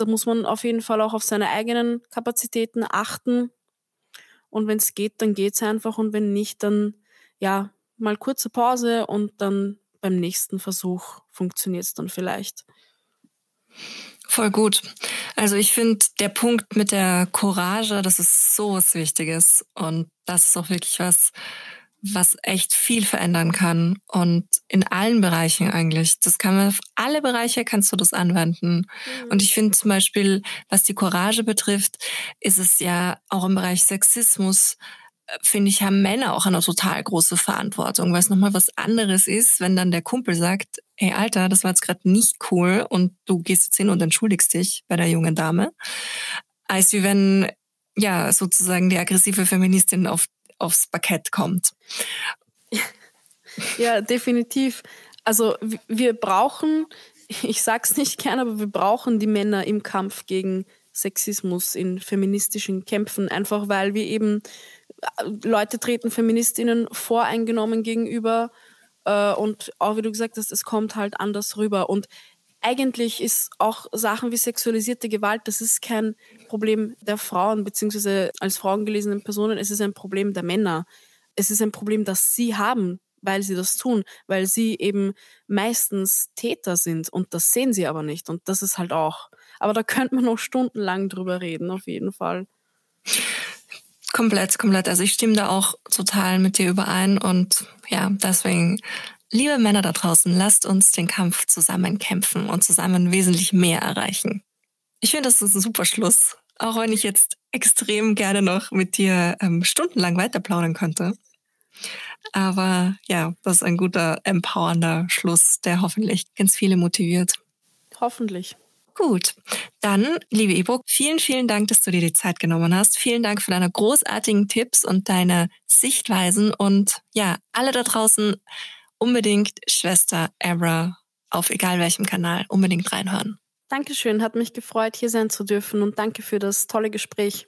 Da muss man auf jeden Fall auch auf seine eigenen Kapazitäten achten. Und wenn es geht, dann geht es einfach. Und wenn nicht, dann ja, mal kurze Pause und dann beim nächsten Versuch funktioniert es dann vielleicht. Voll gut. Also ich finde, der Punkt mit der Courage, das ist so was Wichtiges. Und das ist auch wirklich was, was echt viel verändern kann. Und in allen Bereichen eigentlich. Das kann man auf alle Bereiche kannst du das anwenden. Mhm. Und ich finde zum Beispiel, was die Courage betrifft, ist es ja auch im Bereich Sexismus finde ich, haben Männer auch eine total große Verantwortung, weil es nochmal was anderes ist, wenn dann der Kumpel sagt, hey Alter, das war jetzt gerade nicht cool und du gehst jetzt hin und entschuldigst dich bei der jungen Dame, als wie wenn ja sozusagen die aggressive Feministin auf, aufs Parkett kommt. Ja, definitiv. Also wir brauchen, ich sag's nicht gern, aber wir brauchen die Männer im Kampf gegen Sexismus in feministischen Kämpfen, einfach weil wir eben Leute treten Feministinnen voreingenommen gegenüber äh, und auch wie du gesagt hast, es kommt halt anders rüber. Und eigentlich ist auch Sachen wie sexualisierte Gewalt, das ist kein Problem der Frauen beziehungsweise als Frauen gelesenen Personen, es ist ein Problem der Männer. Es ist ein Problem, das sie haben, weil sie das tun, weil sie eben meistens Täter sind und das sehen sie aber nicht und das ist halt auch. Aber da könnte man noch stundenlang drüber reden, auf jeden Fall. Komplett, komplett. Also ich stimme da auch total mit dir überein und ja, deswegen, liebe Männer da draußen, lasst uns den Kampf zusammen kämpfen und zusammen wesentlich mehr erreichen. Ich finde, das ist ein super Schluss. Auch wenn ich jetzt extrem gerne noch mit dir ähm, stundenlang weiter plaudern könnte. Aber ja, das ist ein guter, empowernder Schluss, der hoffentlich ganz viele motiviert. Hoffentlich. Gut, dann, liebe Ebro, vielen, vielen Dank, dass du dir die Zeit genommen hast. Vielen Dank für deine großartigen Tipps und deine Sichtweisen. Und ja, alle da draußen unbedingt Schwester Abra auf egal welchem Kanal unbedingt reinhören. Dankeschön, hat mich gefreut, hier sein zu dürfen und danke für das tolle Gespräch.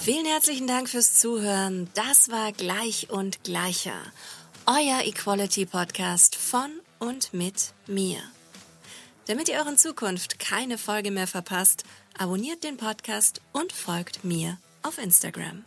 Vielen herzlichen Dank fürs Zuhören. Das war Gleich und Gleicher. Euer Equality Podcast von und mit mir. Damit ihr euren Zukunft keine Folge mehr verpasst, abonniert den Podcast und folgt mir auf Instagram.